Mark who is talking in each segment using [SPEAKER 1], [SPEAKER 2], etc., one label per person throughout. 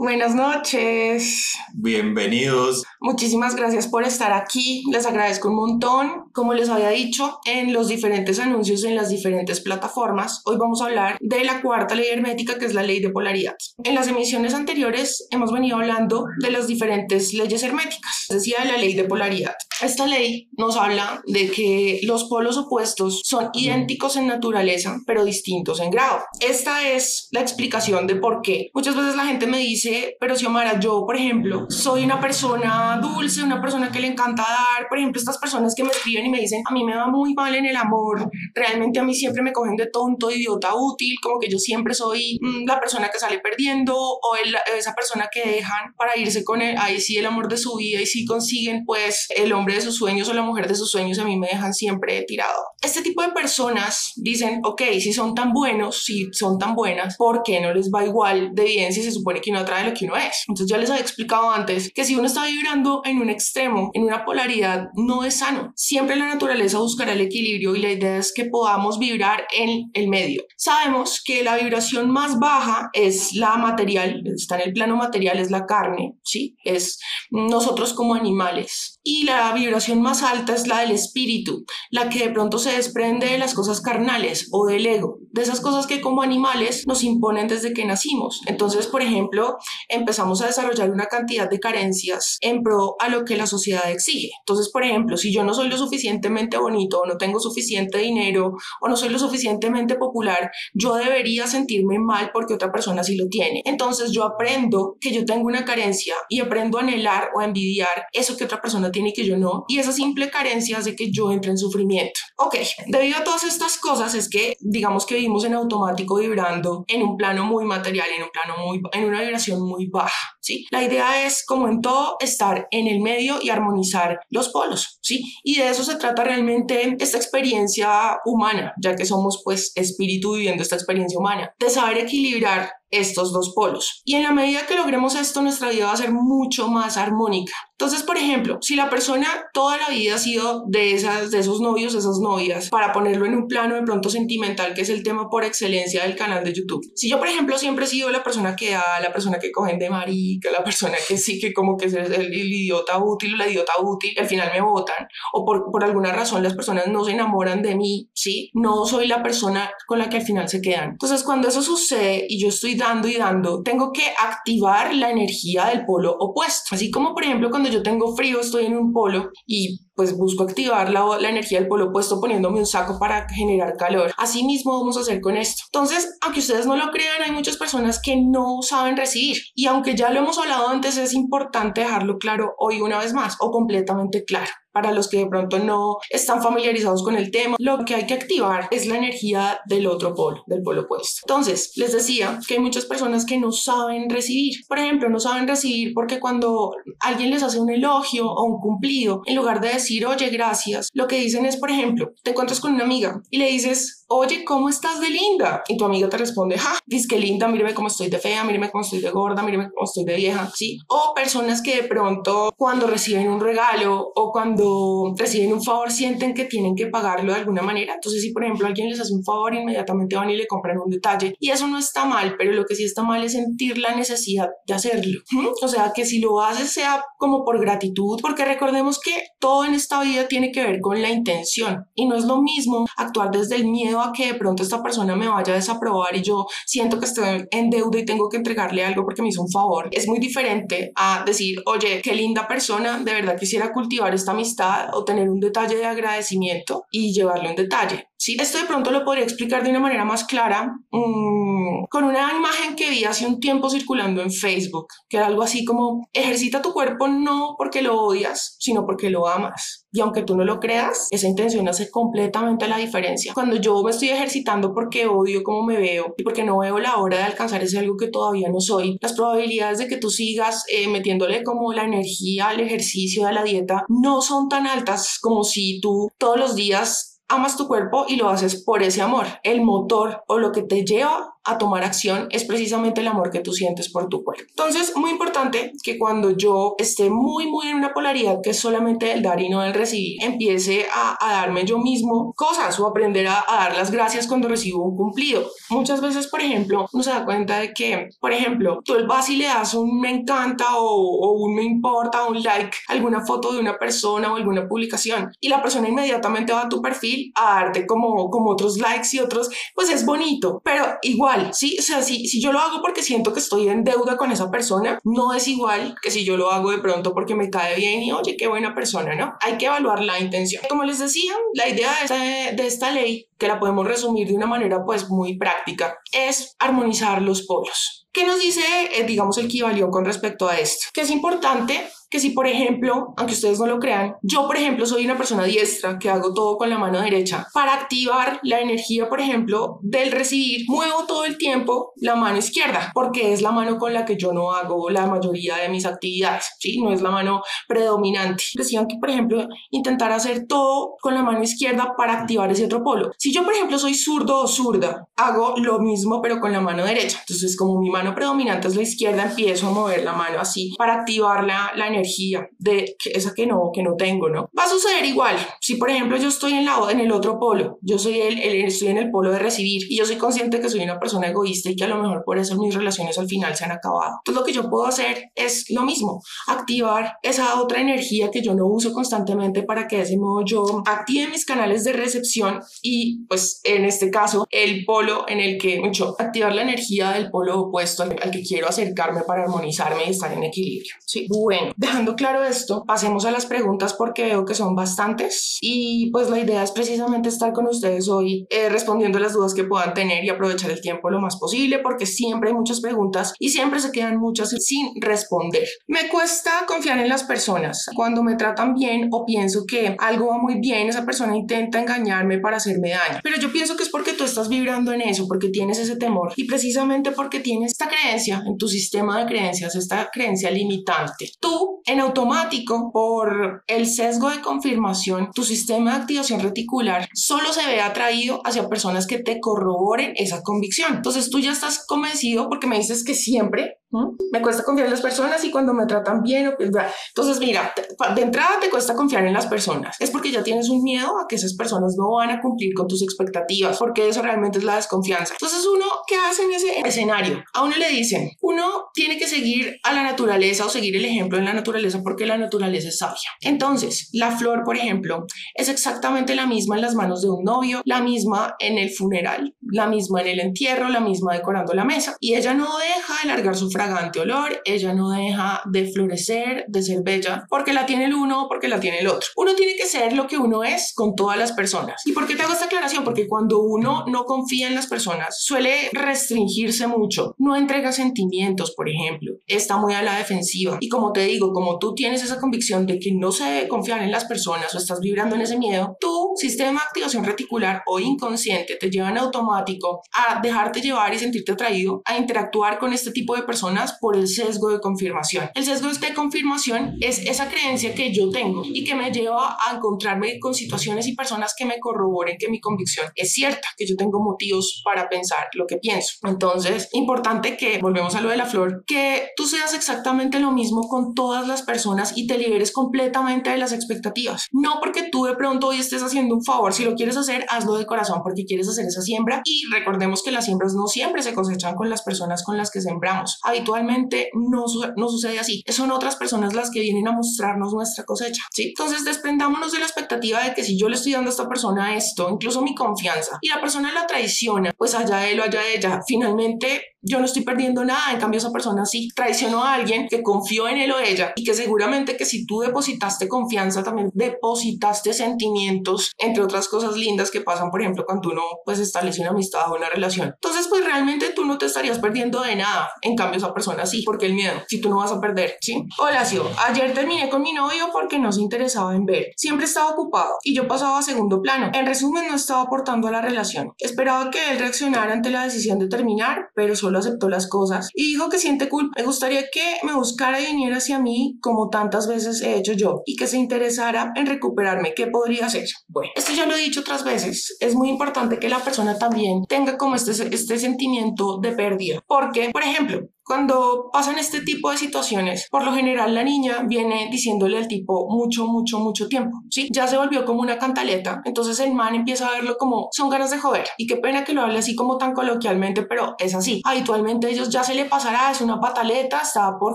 [SPEAKER 1] Buenas noches.
[SPEAKER 2] Bienvenidos.
[SPEAKER 1] Muchísimas gracias por estar aquí. Les agradezco un montón. Como les había dicho en los diferentes anuncios en las diferentes plataformas, hoy vamos a hablar de la cuarta ley hermética que es la ley de polaridad. En las emisiones anteriores hemos venido hablando de las diferentes leyes herméticas, decía la ley de polaridad. Esta ley nos habla de que los polos opuestos son idénticos en naturaleza, pero distintos en grado. Esta es la explicación de por qué. Muchas veces la gente me dice pero Xiomara, yo, por ejemplo, soy una persona dulce, una persona que le encanta dar, por ejemplo, estas personas que me escriben y me dicen, a mí me va muy mal en el amor, realmente a mí siempre me cogen de tonto, idiota, útil, como que yo siempre soy mm, la persona que sale perdiendo o esa persona que dejan para irse con él, ahí sí el amor de su vida y si consiguen pues el hombre de sus sueños o la mujer de sus sueños, a mí me dejan siempre tirado. Este tipo de personas dicen, ok, si son tan buenos, si son tan buenas, ¿por qué no les va igual de bien si se supone que no atrae lo que uno es. Entonces ya les había explicado antes que si uno está vibrando en un extremo, en una polaridad, no es sano. Siempre la naturaleza buscará el equilibrio y la idea es que podamos vibrar en el medio. Sabemos que la vibración más baja es la material, está en el plano material, es la carne, ¿sí? Es nosotros como animales. Y la vibración más alta es la del espíritu, la que de pronto se desprende de las cosas carnales o del ego, de esas cosas que como animales nos imponen desde que nacimos. Entonces, por ejemplo, empezamos a desarrollar una cantidad de carencias en pro a lo que la sociedad exige. Entonces, por ejemplo, si yo no soy lo suficientemente bonito o no tengo suficiente dinero o no soy lo suficientemente popular, yo debería sentirme mal porque otra persona sí lo tiene. Entonces yo aprendo que yo tengo una carencia y aprendo a anhelar o a envidiar eso que otra persona tiene y que yo no. Y esa simple carencia hace que yo entre en sufrimiento. Ok, debido a todas estas cosas es que digamos que vivimos en automático vibrando en un plano muy material, en un plano muy, en una vibración muy baja, La idea es, como en todo, estar en el medio y armonizar los polos, ¿sí? Y de eso se trata realmente esta experiencia humana, ya que somos pues espíritu viviendo esta experiencia humana, de saber equilibrar estos dos polos. Y en la medida que logremos esto, nuestra vida va a ser mucho más armónica. Entonces, por ejemplo, si la persona toda la vida ha sido de, esas, de esos novios, esas novias, para ponerlo en un plano de pronto sentimental, que es el tema por excelencia del canal de YouTube. Si yo, por ejemplo, siempre he sido la persona que da, la persona que cogen de marica, la persona que sí, que como que es el, idiota útil o la idiota útil, al final me votan, o por, por alguna razón las personas no se enamoran de mí, ¿sí? No soy la persona con la que al final se quedan. Entonces, cuando eso sucede y yo estoy dando y dando, tengo que activar la energía del polo opuesto. Así como, por ejemplo, cuando yo tengo frío, estoy en un polo y pues busco activar la, la, energía del polo opuesto poniéndome un saco para generar calor. Así mismo vamos a hacer con esto. Entonces, aunque ustedes no lo crean, hay muchas personas que no saben recibir. Y aunque ya lo hemos hablado antes, es importante dejarlo claro hoy una vez más o completamente claro para los que de pronto no están familiarizados con el tema, lo que hay que activar es la energía del otro polo, del polo opuesto. Entonces, les decía que hay muchas personas que no saben recibir. Por ejemplo, no saben recibir porque cuando alguien les hace un elogio o un cumplido, en lugar de decir, oye, gracias, lo que dicen es, por ejemplo, te encuentras con una amiga y le dices, oye, ¿cómo estás de linda? Y tu amiga te responde, ja, dice que linda, mírame cómo estoy de fea, mírame cómo estoy de gorda, mírame cómo estoy de vieja, ¿sí? O personas que de pronto cuando reciben un regalo o cuando reciben un favor sienten que tienen que pagarlo de alguna manera. Entonces, si por ejemplo alguien les hace un favor, inmediatamente van y le compran un detalle. Y eso no está mal, pero lo que sí está mal es sentir la necesidad de hacerlo. O sea, que si lo haces sea como por gratitud, porque recordemos que todo en esta vida tiene que ver con la intención y no es lo mismo actuar desde el miedo a que de pronto esta persona me vaya a desaprobar y yo siento que estoy en deuda y tengo que entregarle algo porque me hizo un favor. Es muy diferente a decir, oye, qué linda persona, de verdad quisiera cultivar esta amistad o tener un detalle de agradecimiento y llevarle un detalle. Sí, esto de pronto lo podría explicar de una manera más clara mm, con una imagen que vi hace un tiempo circulando en Facebook, que era algo así como, ejercita tu cuerpo no porque lo odias, sino porque lo amas. Y aunque tú no lo creas, esa intención hace completamente la diferencia. Cuando yo me estoy ejercitando porque odio cómo me veo y porque no veo la hora de alcanzar ese algo que todavía no soy, las probabilidades de que tú sigas eh, metiéndole como la energía al ejercicio, a la dieta, no son tan altas como si tú todos los días amas tu cuerpo y lo haces por ese amor. El motor o lo que te lleva a tomar acción es precisamente el amor que tú sientes por tu cuerpo. Entonces, muy importante que cuando yo esté muy, muy en una polaridad que es solamente el dar y no el recibir, empiece a, darme yo mismo cosas o aprender a, dar las gracias cuando recibo un cumplido. Muchas veces, por ejemplo, uno se da cuenta de que, por ejemplo, tú vas y le das un me encanta o, o un me importa, un like, alguna foto de una persona o alguna publicación y la persona inmediatamente va a tu perfil a darte como, como otros likes y otros, pues es bonito, pero igual, sí, o sea, si, si yo lo hago porque siento que estoy en deuda con esa persona, no es igual que si yo lo hago de pronto porque me cae bien y oye, qué buena persona, ¿no? Hay que evaluar la intención. Como les decía, la idea de esta, de esta ley, que la podemos resumir de una manera pues muy práctica, es armonizar los polos. ¿Qué nos dice, eh, digamos, el Kibalión con respecto a esto? Que es importante que si, por ejemplo, aunque ustedes no lo crean, yo, por ejemplo, soy una persona diestra que hago todo con la mano derecha, para activar la energía, por ejemplo, del recibir, muevo todo el tiempo la mano izquierda, porque es la mano con la que yo no hago la mayoría de mis actividades, ¿sí? No es la mano predominante. Decían que, por ejemplo, intentar hacer todo con la mano izquierda para activar ese otro polo. Si yo, por ejemplo, soy zurdo o zurda, hago lo mismo, pero con la mano derecha. Entonces, como mi mano predominante es la izquierda, empiezo a mover la mano así para activar la, la energía energía de esa que no, que no tengo, ¿no? Va a suceder igual. Si, por ejemplo, yo estoy en, la, en el otro polo, yo soy el, estoy en el polo de recibir y yo soy consciente que soy una persona egoísta y que a lo mejor por eso mis relaciones al final se han acabado. Entonces, lo que yo puedo hacer es lo mismo, activar esa otra energía que yo no uso constantemente para que de ese modo yo active mis canales de recepción y, pues, en este caso, el polo en el que mucho activar la energía del polo opuesto al, al que quiero acercarme para armonizarme y estar en equilibrio. Sí, bueno, dejando claro esto, pasemos a las preguntas porque veo que son bastantes y pues la idea es precisamente estar con ustedes hoy eh, respondiendo las dudas que puedan tener y aprovechar el tiempo lo más posible porque siempre hay muchas preguntas y siempre se quedan muchas sin responder. Me cuesta confiar en las personas cuando me tratan bien o pienso que algo va muy bien, esa persona intenta engañarme para hacerme daño, pero yo pienso que es porque tú estás vibrando en eso, porque tienes ese temor y precisamente porque tienes esta creencia en tu sistema de creencias, esta creencia limitante. Tú en automático por el sesgo de confirmación, tu sistema de activación reticular solo se ve atraído hacia personas que te corroboren esa convicción. Entonces tú ya estás convencido porque me dices que siempre me cuesta confiar en las personas y cuando me tratan bien. Entonces, mira, de entrada te cuesta confiar en las personas. Es porque ya tienes un miedo a que esas personas no van a cumplir con tus expectativas, porque eso realmente es la desconfianza. Entonces, uno, ¿qué hace en ese escenario? A uno le dicen, uno tiene que seguir a la naturaleza o seguir el ejemplo en la naturaleza porque la naturaleza es sabia. Entonces, la flor, por ejemplo, es exactamente la misma en las manos de un novio, la misma en el funeral, la misma en el entierro, la misma decorando la mesa. Y ella no deja de largar su fragante olor, ella no deja de florecer, de ser bella, porque la tiene el uno o porque la tiene el otro. Uno tiene que ser lo que uno es con todas las personas. ¿Y por qué te hago esta aclaración? Porque cuando uno no confía en las personas, suele restringirse mucho, no entrega sentimientos, por ejemplo, está muy a la defensiva. Y como te digo, como tú tienes esa convicción de que no se debe confiar en las personas o estás vibrando en ese miedo, tu sistema de activación reticular o inconsciente te lleva en automático a dejarte llevar y sentirte atraído a interactuar con este tipo de personas por el sesgo de confirmación. El sesgo de confirmación es esa creencia que yo tengo y que me lleva a encontrarme con situaciones y personas que me corroboren que mi convicción es cierta, que yo tengo motivos para pensar lo que pienso. Entonces, importante que, volvemos a lo de la flor, que tú seas exactamente lo mismo con todas las personas y te liberes completamente de las expectativas. No porque tú de pronto hoy estés haciendo un favor, si lo quieres hacer, hazlo de corazón porque quieres hacer esa siembra y recordemos que las siembras no siempre se cosechan con las personas con las que sembramos habitualmente no, no sucede así. Son otras personas las que vienen a mostrarnos nuestra cosecha, ¿sí? Entonces desprendámonos de la expectativa de que si yo le estoy dando a esta persona esto, incluso mi confianza, y la persona la traiciona, pues allá él o allá ella, finalmente yo no estoy perdiendo nada, en cambio esa persona sí traicionó a alguien que confió en él o ella y que seguramente que si tú depositaste confianza también depositaste sentimientos, entre otras cosas lindas que pasan, por ejemplo, cuando uno pues establece una amistad o una relación. Entonces, pues realmente tú no te estarías perdiendo de nada, en cambio esa persona sí, porque el miedo, si tú no vas a perder, ¿sí? Hola, Sio, ayer terminé con mi novio porque no se interesaba en ver, siempre estaba ocupado y yo pasaba a segundo plano. En resumen, no estaba aportando a la relación. Esperaba que él reaccionara ante la decisión de terminar, pero solo solo aceptó las cosas y dijo que siente culpa. Me gustaría que me buscara y viniera hacia mí como tantas veces he hecho yo y que se interesara en recuperarme. ¿Qué podría hacer? Bueno, esto ya lo he dicho otras veces. Es muy importante que la persona también tenga como este, este sentimiento de pérdida. Porque, por ejemplo, cuando pasan este tipo de situaciones, por lo general la niña viene diciéndole al tipo mucho, mucho, mucho tiempo, ¿sí? Ya se volvió como una cantaleta, entonces el man empieza a verlo como son ganas de joder. Y qué pena que lo hable así como tan coloquialmente, pero es así. Habitualmente ellos ya se le pasará, es una pataleta, está por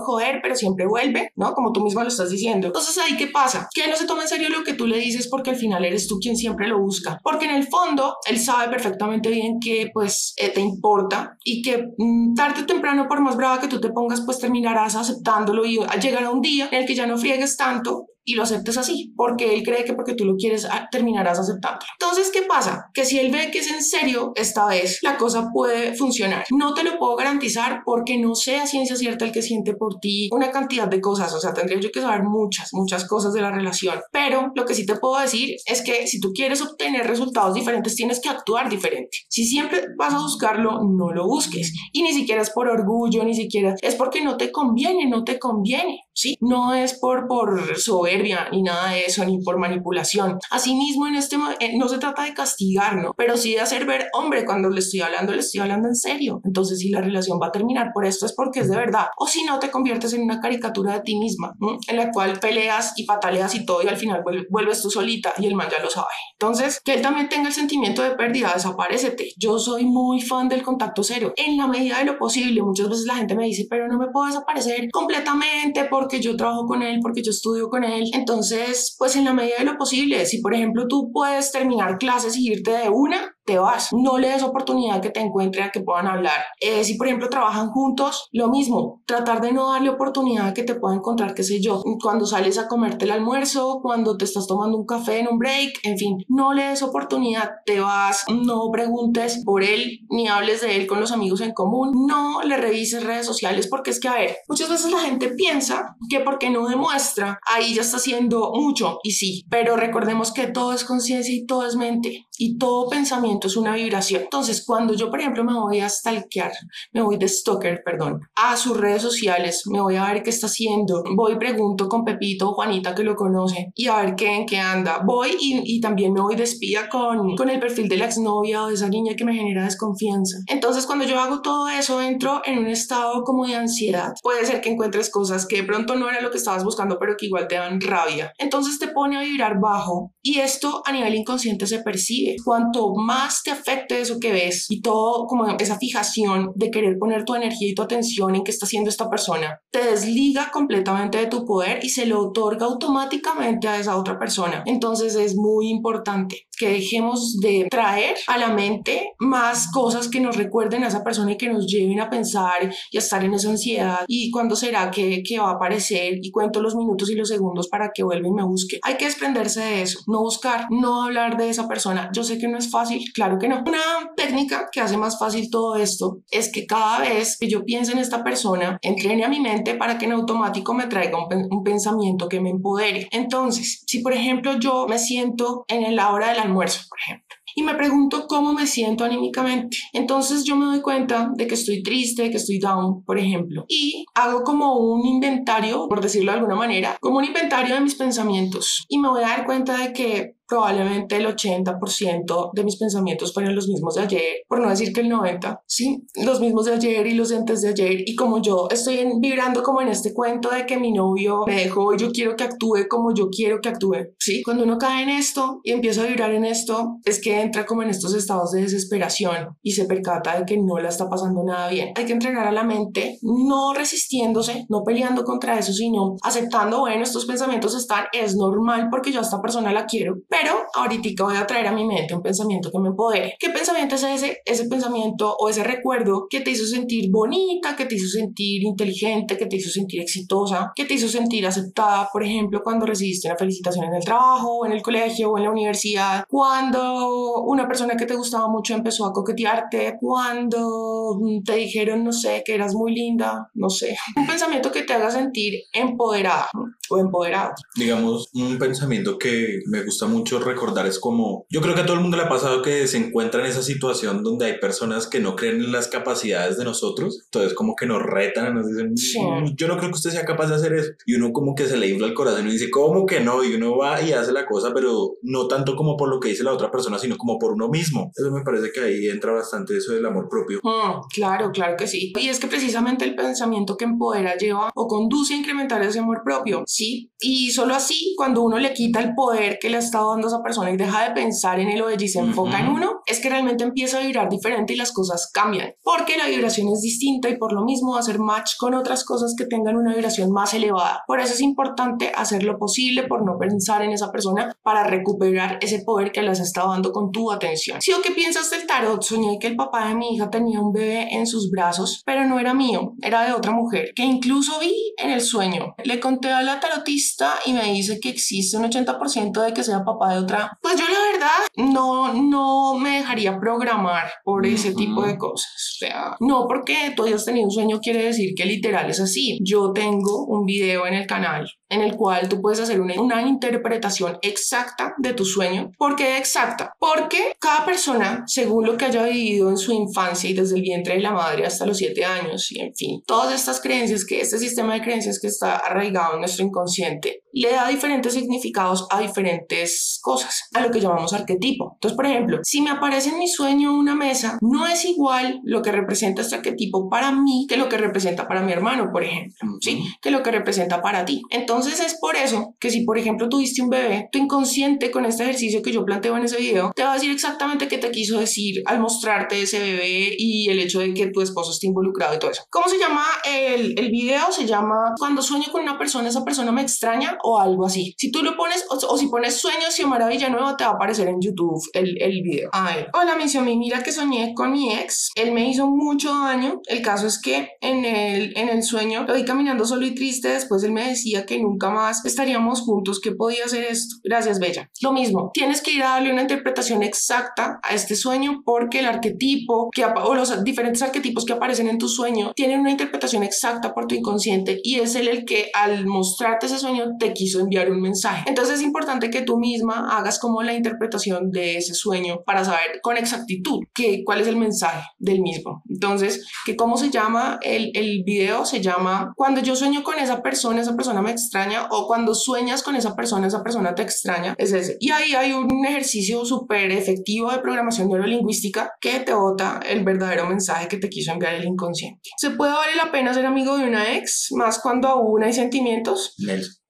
[SPEAKER 1] joder, pero siempre vuelve, ¿no? Como tú misma lo estás diciendo. Entonces ahí qué pasa? Que no se toma en serio lo que tú le dices porque al final eres tú quien siempre lo busca. Porque en el fondo él sabe perfectamente bien que pues eh, te importa y que mm, tarde o temprano por más que tú te pongas, pues terminarás aceptándolo y llegará un día en el que ya no friegues tanto y lo aceptes así, porque él cree que porque tú lo quieres ah, terminarás aceptándolo. Entonces, ¿qué pasa? Que si él ve que es en serio, esta vez la cosa puede funcionar. No te lo puedo garantizar porque no sé a ciencia cierta el que siente por ti una cantidad de cosas, o sea, tendría yo que saber muchas, muchas cosas de la relación, pero lo que sí te puedo decir es que si tú quieres obtener resultados diferentes, tienes que actuar diferente. Si siempre vas a buscarlo, no lo busques. Y ni siquiera es por orgullo, ni siquiera es porque no te conviene, no te conviene, ¿sí? No es por, por soberbia ni nada de eso, ni por manipulación. Asimismo, en este eh, no se trata de castigar, ¿no? Pero sí de hacer ver, hombre, cuando le estoy hablando, le estoy hablando en serio. Entonces, si la relación va a terminar por esto, es porque es de verdad. O si no, te conviertes en una caricatura de ti misma, en la cual peleas y pataleas y todo, y al final vuelves tú solita y el man ya lo sabe. Entonces, que él también tenga el sentimiento de pérdida, desaparecete. Yo soy muy fan del contacto cero. En la medida de lo posible, muchas veces la gente me dice, pero no me puedo desaparecer completamente porque yo trabajo con él, porque yo estudio con él, entonces, pues en la medida de lo posible, si por ejemplo tú puedes terminar clases y irte de una, te vas. No le des oportunidad que te encuentre a que puedan hablar. Eh, si, por ejemplo, trabajan juntos, lo mismo. Tratar de no darle oportunidad a que te pueda encontrar, qué sé yo, cuando sales a comerte el almuerzo, cuando te estás tomando un café en un break, en fin, no le des oportunidad. Te vas, no preguntes por él, ni hables de él con los amigos en común. No le revises redes sociales porque es que, a ver, muchas veces la gente piensa que porque no demuestra, ahí ya está haciendo mucho. Y sí, pero recordemos que todo es conciencia y todo es mente y todo pensamiento es una vibración. Entonces, cuando yo, por ejemplo, me voy a stalkear, me voy de stalker, perdón, a sus redes sociales, me voy a ver qué está haciendo, voy y pregunto con Pepito o Juanita que lo conoce y a ver qué en qué anda. Voy y, y también me voy de espía con, con el perfil de la exnovia o de esa niña que me genera desconfianza. Entonces, cuando yo hago todo eso, entro en un estado como de ansiedad. Puede ser que encuentres cosas que de pronto no era lo que estabas buscando, pero que igual te dan rabia. Entonces te pone a vibrar bajo y esto a nivel inconsciente se percibe. Cuanto más te afecte eso que ves y todo como esa fijación de querer poner tu energía y tu atención en qué está haciendo esta persona, te desliga completamente de tu poder y se lo otorga automáticamente a esa otra persona. Entonces es muy importante que dejemos de traer a la mente más cosas que nos recuerden a esa persona y que nos lleven a pensar y a estar en esa ansiedad y cuándo será que, que va a aparecer y cuento los minutos y los segundos para que vuelva y me busque. Hay que desprenderse de eso, no buscar, no hablar de esa persona. Yo sé que no es fácil, Claro que no. Una técnica que hace más fácil todo esto es que cada vez que yo piense en esta persona, entrene a mi mente para que en automático me traiga un, pensamiento que me empodere. Entonces, si por ejemplo yo me siento en la hora del almuerzo, por ejemplo, y me pregunto cómo me siento anímicamente. Entonces yo me doy cuenta de que estoy triste, que estoy down, por ejemplo, y hago como un inventario, por decirlo de alguna manera, como un inventario de mis pensamientos y me voy a dar cuenta de que probablemente el 80% de mis pensamientos fueron los mismos de ayer, por no decir que el 90%, sí, los mismos de ayer y los de antes de ayer. Y como yo estoy vibrando como en este cuento de que mi novio me dejó y yo quiero que actúe como yo quiero que actúe, sí, cuando uno cae en esto y empieza a vibrar en esto, es que entra como en estos estados de desesperación y se percata de que no la está pasando nada bien. Hay que entrenar a la mente, no resistiéndose, no peleando contra eso, sino aceptando, bueno, estos pensamientos están, es normal porque yo a esta persona la quiero, pero ahorita voy a traer a mi mente un pensamiento que me empodere. ¿Qué pensamiento es ese? Ese pensamiento o ese recuerdo que te hizo sentir bonita, que te hizo sentir inteligente, que te hizo sentir exitosa, que te hizo sentir aceptada, por ejemplo, cuando recibiste una felicitación en el trabajo, en el colegio, o en la universidad, cuando una persona que te gustaba mucho empezó a coquetearte, cuando te dijeron, no sé, que eras muy linda, no sé. Un pensamiento que te haga sentir empoderada o empoderado.
[SPEAKER 2] Digamos, un pensamiento que me gusta mucho mucho recordar es como, yo creo que a todo el mundo le ha pasado que se encuentra en esa situación donde hay personas que no creen en las capacidades de nosotros, entonces como que nos retan, nos dicen, mm, yo no creo que usted sea capaz de hacer eso, y uno como que se le infla el corazón y dice, ¿cómo que no? Y uno va y hace la cosa, pero no tanto como por lo que dice la otra persona, sino como por uno mismo. Eso me parece que ahí entra bastante eso del amor propio.
[SPEAKER 1] Mm, claro, claro que sí. Y es que precisamente el pensamiento que empodera lleva o conduce a incrementar ese amor propio, ¿sí? Y solo así, cuando uno le quita el poder que le ha estado dando a esa persona y deja de pensar en él o y se enfoca en uno, es que realmente empieza a vibrar diferente y las cosas cambian. Porque la vibración es distinta y por lo mismo va a hacer match con otras cosas que tengan una vibración más elevada. Por eso es importante hacer lo posible por no pensar en esa persona para recuperar ese poder que les está dando con tu atención. Si o qué piensas del tarot, soñé que el papá de mi hija tenía un bebé en sus brazos, pero no era mío, era de otra mujer, que incluso vi en el sueño. Le conté a la tarotista y me dice que existe un 80% de que sea papá de otra. Pues yo la verdad no, no me dejaría programar por ese tipo de cosas. O sea, no porque tú hayas tenido un sueño quiere decir que literal es así. Yo tengo un video en el canal en el cual tú puedes hacer una, una, interpretación exacta de tu sueño. ¿Por qué exacta? Porque cada persona, según lo que haya vivido en su infancia y desde el vientre de la madre hasta los siete años, y en fin, todas estas creencias, que este sistema de creencias que está arraigado en nuestro inconsciente, le da diferentes significados a diferentes cosas, a lo que llamamos arquetipo. Entonces, por ejemplo, si me aparece en mi sueño una mesa, no es igual lo que representa este arquetipo para mí que lo que representa para mi hermano, por ejemplo, ¿sí? Que lo que representa para ti. Entonces es por eso que si, por ejemplo, tuviste un bebé, tu inconsciente con este ejercicio que yo planteo en ese video, te va a decir exactamente qué te quiso decir al mostrarte ese bebé y el hecho de que tu esposo esté involucrado y todo eso. ¿Cómo se llama el, el video? Se llama Cuando sueño con una persona, esa persona me extraña o algo así. Si tú lo pones o, si pones sueños y maravilla nueva, te va a aparecer en YouTube el, el video. A ver, hola, mi mira que soñé con mi ex. Él me hizo mucho daño. El caso es que en el, en el sueño lo vi caminando solo y triste. Después él me decía que nunca más estaríamos juntos. ¿Qué podía hacer esto? Gracias, Bella. Lo mismo, tienes que ir a darle una interpretación exacta a este sueño porque el arquetipo que, o los diferentes arquetipos que aparecen en tu sueño tienen una interpretación exacta por tu inconsciente y es él el que al mostrarte ese sueño te quiso enviar un mensaje. Entonces es importante que tú misma hagas como la interpretación de ese sueño para saber con exactitud que, cuál es el mensaje del mismo. Entonces, que cómo se llama el, el video, se llama Cuando yo sueño con esa persona, esa persona me extraña o cuando sueñas con esa persona, esa persona te extraña, es ese. Y ahí hay un ejercicio súper efectivo de programación neurolingüística que te bota el verdadero mensaje que te quiso enviar el inconsciente. ¿Se puede valer la pena ser amigo de una ex, más cuando aún hay sentimientos?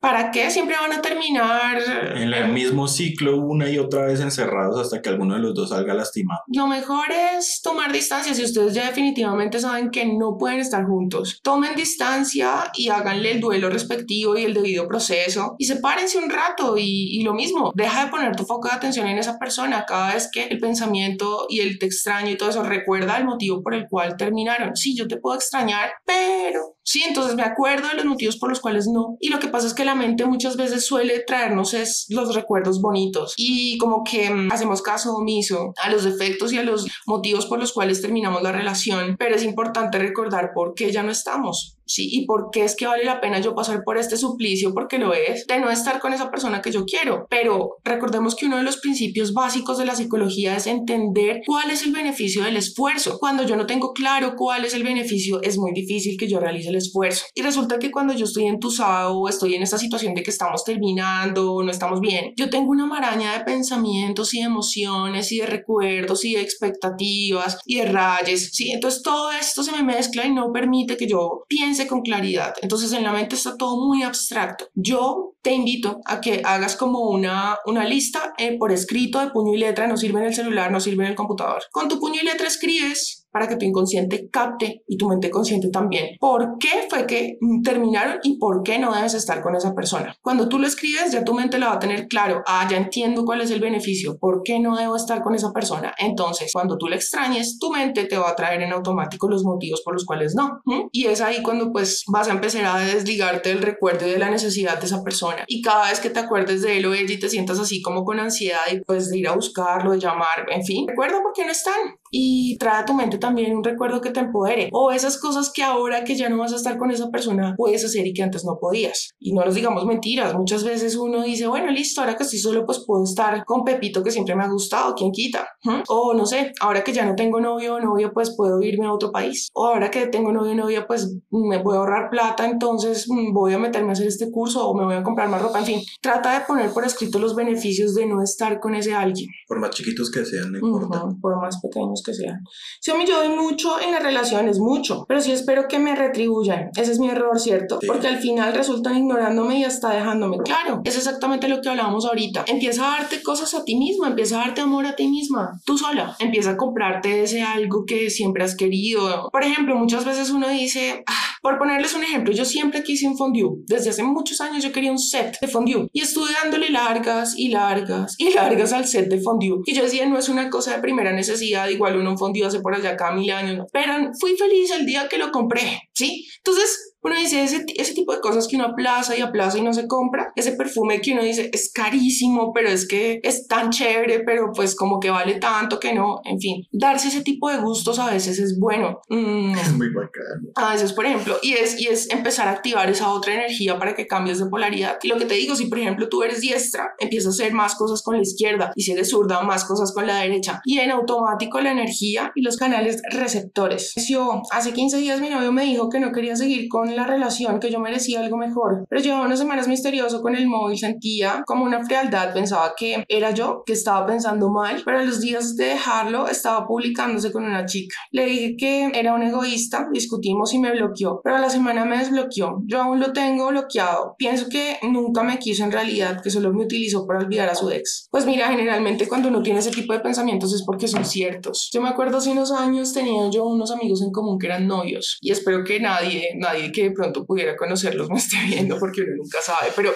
[SPEAKER 1] ¿Para qué? Siempre van a terminar
[SPEAKER 2] en el mismo ciclo una y otra vez encerrados hasta que alguno de los dos salga lastimado.
[SPEAKER 1] Lo mejor es tomar distancia. Si ustedes ya definitivamente saben que no pueden estar juntos, tomen distancia y háganle el duelo respectivo y el debido proceso y sepárense un rato y, y lo mismo, deja de poner tu foco de atención en esa persona cada vez que el pensamiento y el te extraño y todo eso recuerda el motivo por el cual terminaron. Sí, yo te puedo extrañar, pero sí, entonces me acuerdo de los motivos por los cuales no. Y lo que pasa es que la mente muchas veces suele traernos es los recuerdos bonitos y como que mm, hacemos caso omiso a los defectos y a los motivos por los cuales terminamos la relación, pero es importante recordar por qué ya no estamos. ¿Sí? ¿Y por qué es que vale la pena yo pasar por este suplicio? Porque lo es, de no estar con esa persona que yo quiero. Pero recordemos que uno de los principios básicos de la psicología es entender cuál es el beneficio del esfuerzo. Cuando yo no tengo claro cuál es el beneficio, es muy difícil que yo realice el esfuerzo. Y resulta que cuando yo estoy entusado o estoy en esta situación de que estamos terminando no estamos bien, yo tengo una maraña de pensamientos y de emociones y de recuerdos y de expectativas y de rayes, ¿sí? Entonces todo esto se me mezcla y no permite que yo piense con claridad. Entonces en la mente está todo muy abstracto. Yo te invito a que hagas como una, una lista eh, por escrito de puño y letra, no sirve en el celular, no sirve en el computador. Con tu puño y letra escribes para que tu inconsciente capte y tu mente consciente también por qué fue que terminaron y por qué no debes estar con esa persona. Cuando tú lo escribes, ya tu mente la va a tener claro, ah, ya entiendo cuál es el beneficio, por qué no debo estar con esa persona. Entonces, cuando tú le extrañes, tu mente te va a traer en automático los motivos por los cuales no. Y es ahí cuando pues vas a empezar a desligarte del recuerdo y de la necesidad de esa persona. Y cada vez que te acuerdes de él o ella y te sientas así como con ansiedad y pues de ir a buscarlo, de llamar, en fin, recuerda por qué no están y trae a tu mente también un recuerdo que te empodere o esas cosas que ahora que ya no vas a estar con esa persona puedes hacer y que antes no podías. Y no nos digamos mentiras, muchas veces uno dice, bueno, listo, ahora que estoy solo pues puedo estar con Pepito que siempre me ha gustado, ¿quién quita? O no sé, ahora que ya no tengo novio o novia pues puedo irme a otro país. O ahora que tengo novio o novia pues me puedo ahorrar plata, entonces mm, voy a meterme a hacer este curso o me voy a comprar más ropa, en fin. Trata de poner por escrito los beneficios de no estar con ese alguien.
[SPEAKER 2] Por más chiquitos que sean, no importa.
[SPEAKER 1] por más pequeños que sean. Si a mí yo doy mucho en las relaciones, mucho, pero sí espero que me retribuyan. Ese es mi error, ¿cierto? Porque al final resultan ignorándome y hasta dejándome. Claro, es exactamente lo que hablábamos ahorita. Empieza a darte cosas a ti misma, empieza a darte amor a ti misma, tú sola. Empieza a comprarte ese algo que siempre has querido. Por ejemplo, muchas veces uno dice, ah, por ponerles un ejemplo, yo siempre quise un fondue. Desde hace muchos años yo quería un set de fondue y estuve dándole largas y largas y largas al set de fondue. Y yo decía, no es una cosa de primera necesidad, igual uno un fondue hace por allá cada mil años, pero fui feliz el día que lo compré, ¿sí? Entonces, uno dice, ese, ese tipo de cosas que uno aplaza y aplaza y no se compra, ese perfume que uno dice es carísimo, pero es que es tan chévere, pero pues como que vale tanto que no, en fin, darse ese tipo de gustos a veces es bueno.
[SPEAKER 2] Mm. Es muy bacano.
[SPEAKER 1] A veces, por ejemplo, y es, y es empezar a activar esa otra energía para que cambies de polaridad. Y lo que te digo, si por ejemplo tú eres diestra, empiezas a hacer más cosas con la izquierda y si eres zurda, más cosas con la derecha. Y en automático la energía y los canales receptores. Yo, hace 15 días mi novio me dijo que no quería seguir con la relación, que yo merecía algo mejor. Pero llevaba unas semanas misterioso con el móvil, sentía como una frialdad, pensaba que era yo que estaba pensando mal, pero a los días de dejarlo estaba publicándose con una chica. Le dije que era un egoísta, discutimos y me bloqueó, pero a la semana me desbloqueó. Yo aún lo tengo bloqueado. Pienso que nunca me quiso en realidad, que solo me utilizó para olvidar a su ex. Pues mira, generalmente cuando uno tiene ese tipo de pensamientos es porque son ciertos. Yo me acuerdo hace unos años tenía yo unos amigos en común que eran novios y espero que nadie, nadie que de pronto pudiera conocerlos me esté viendo porque uno nunca sabe, pero...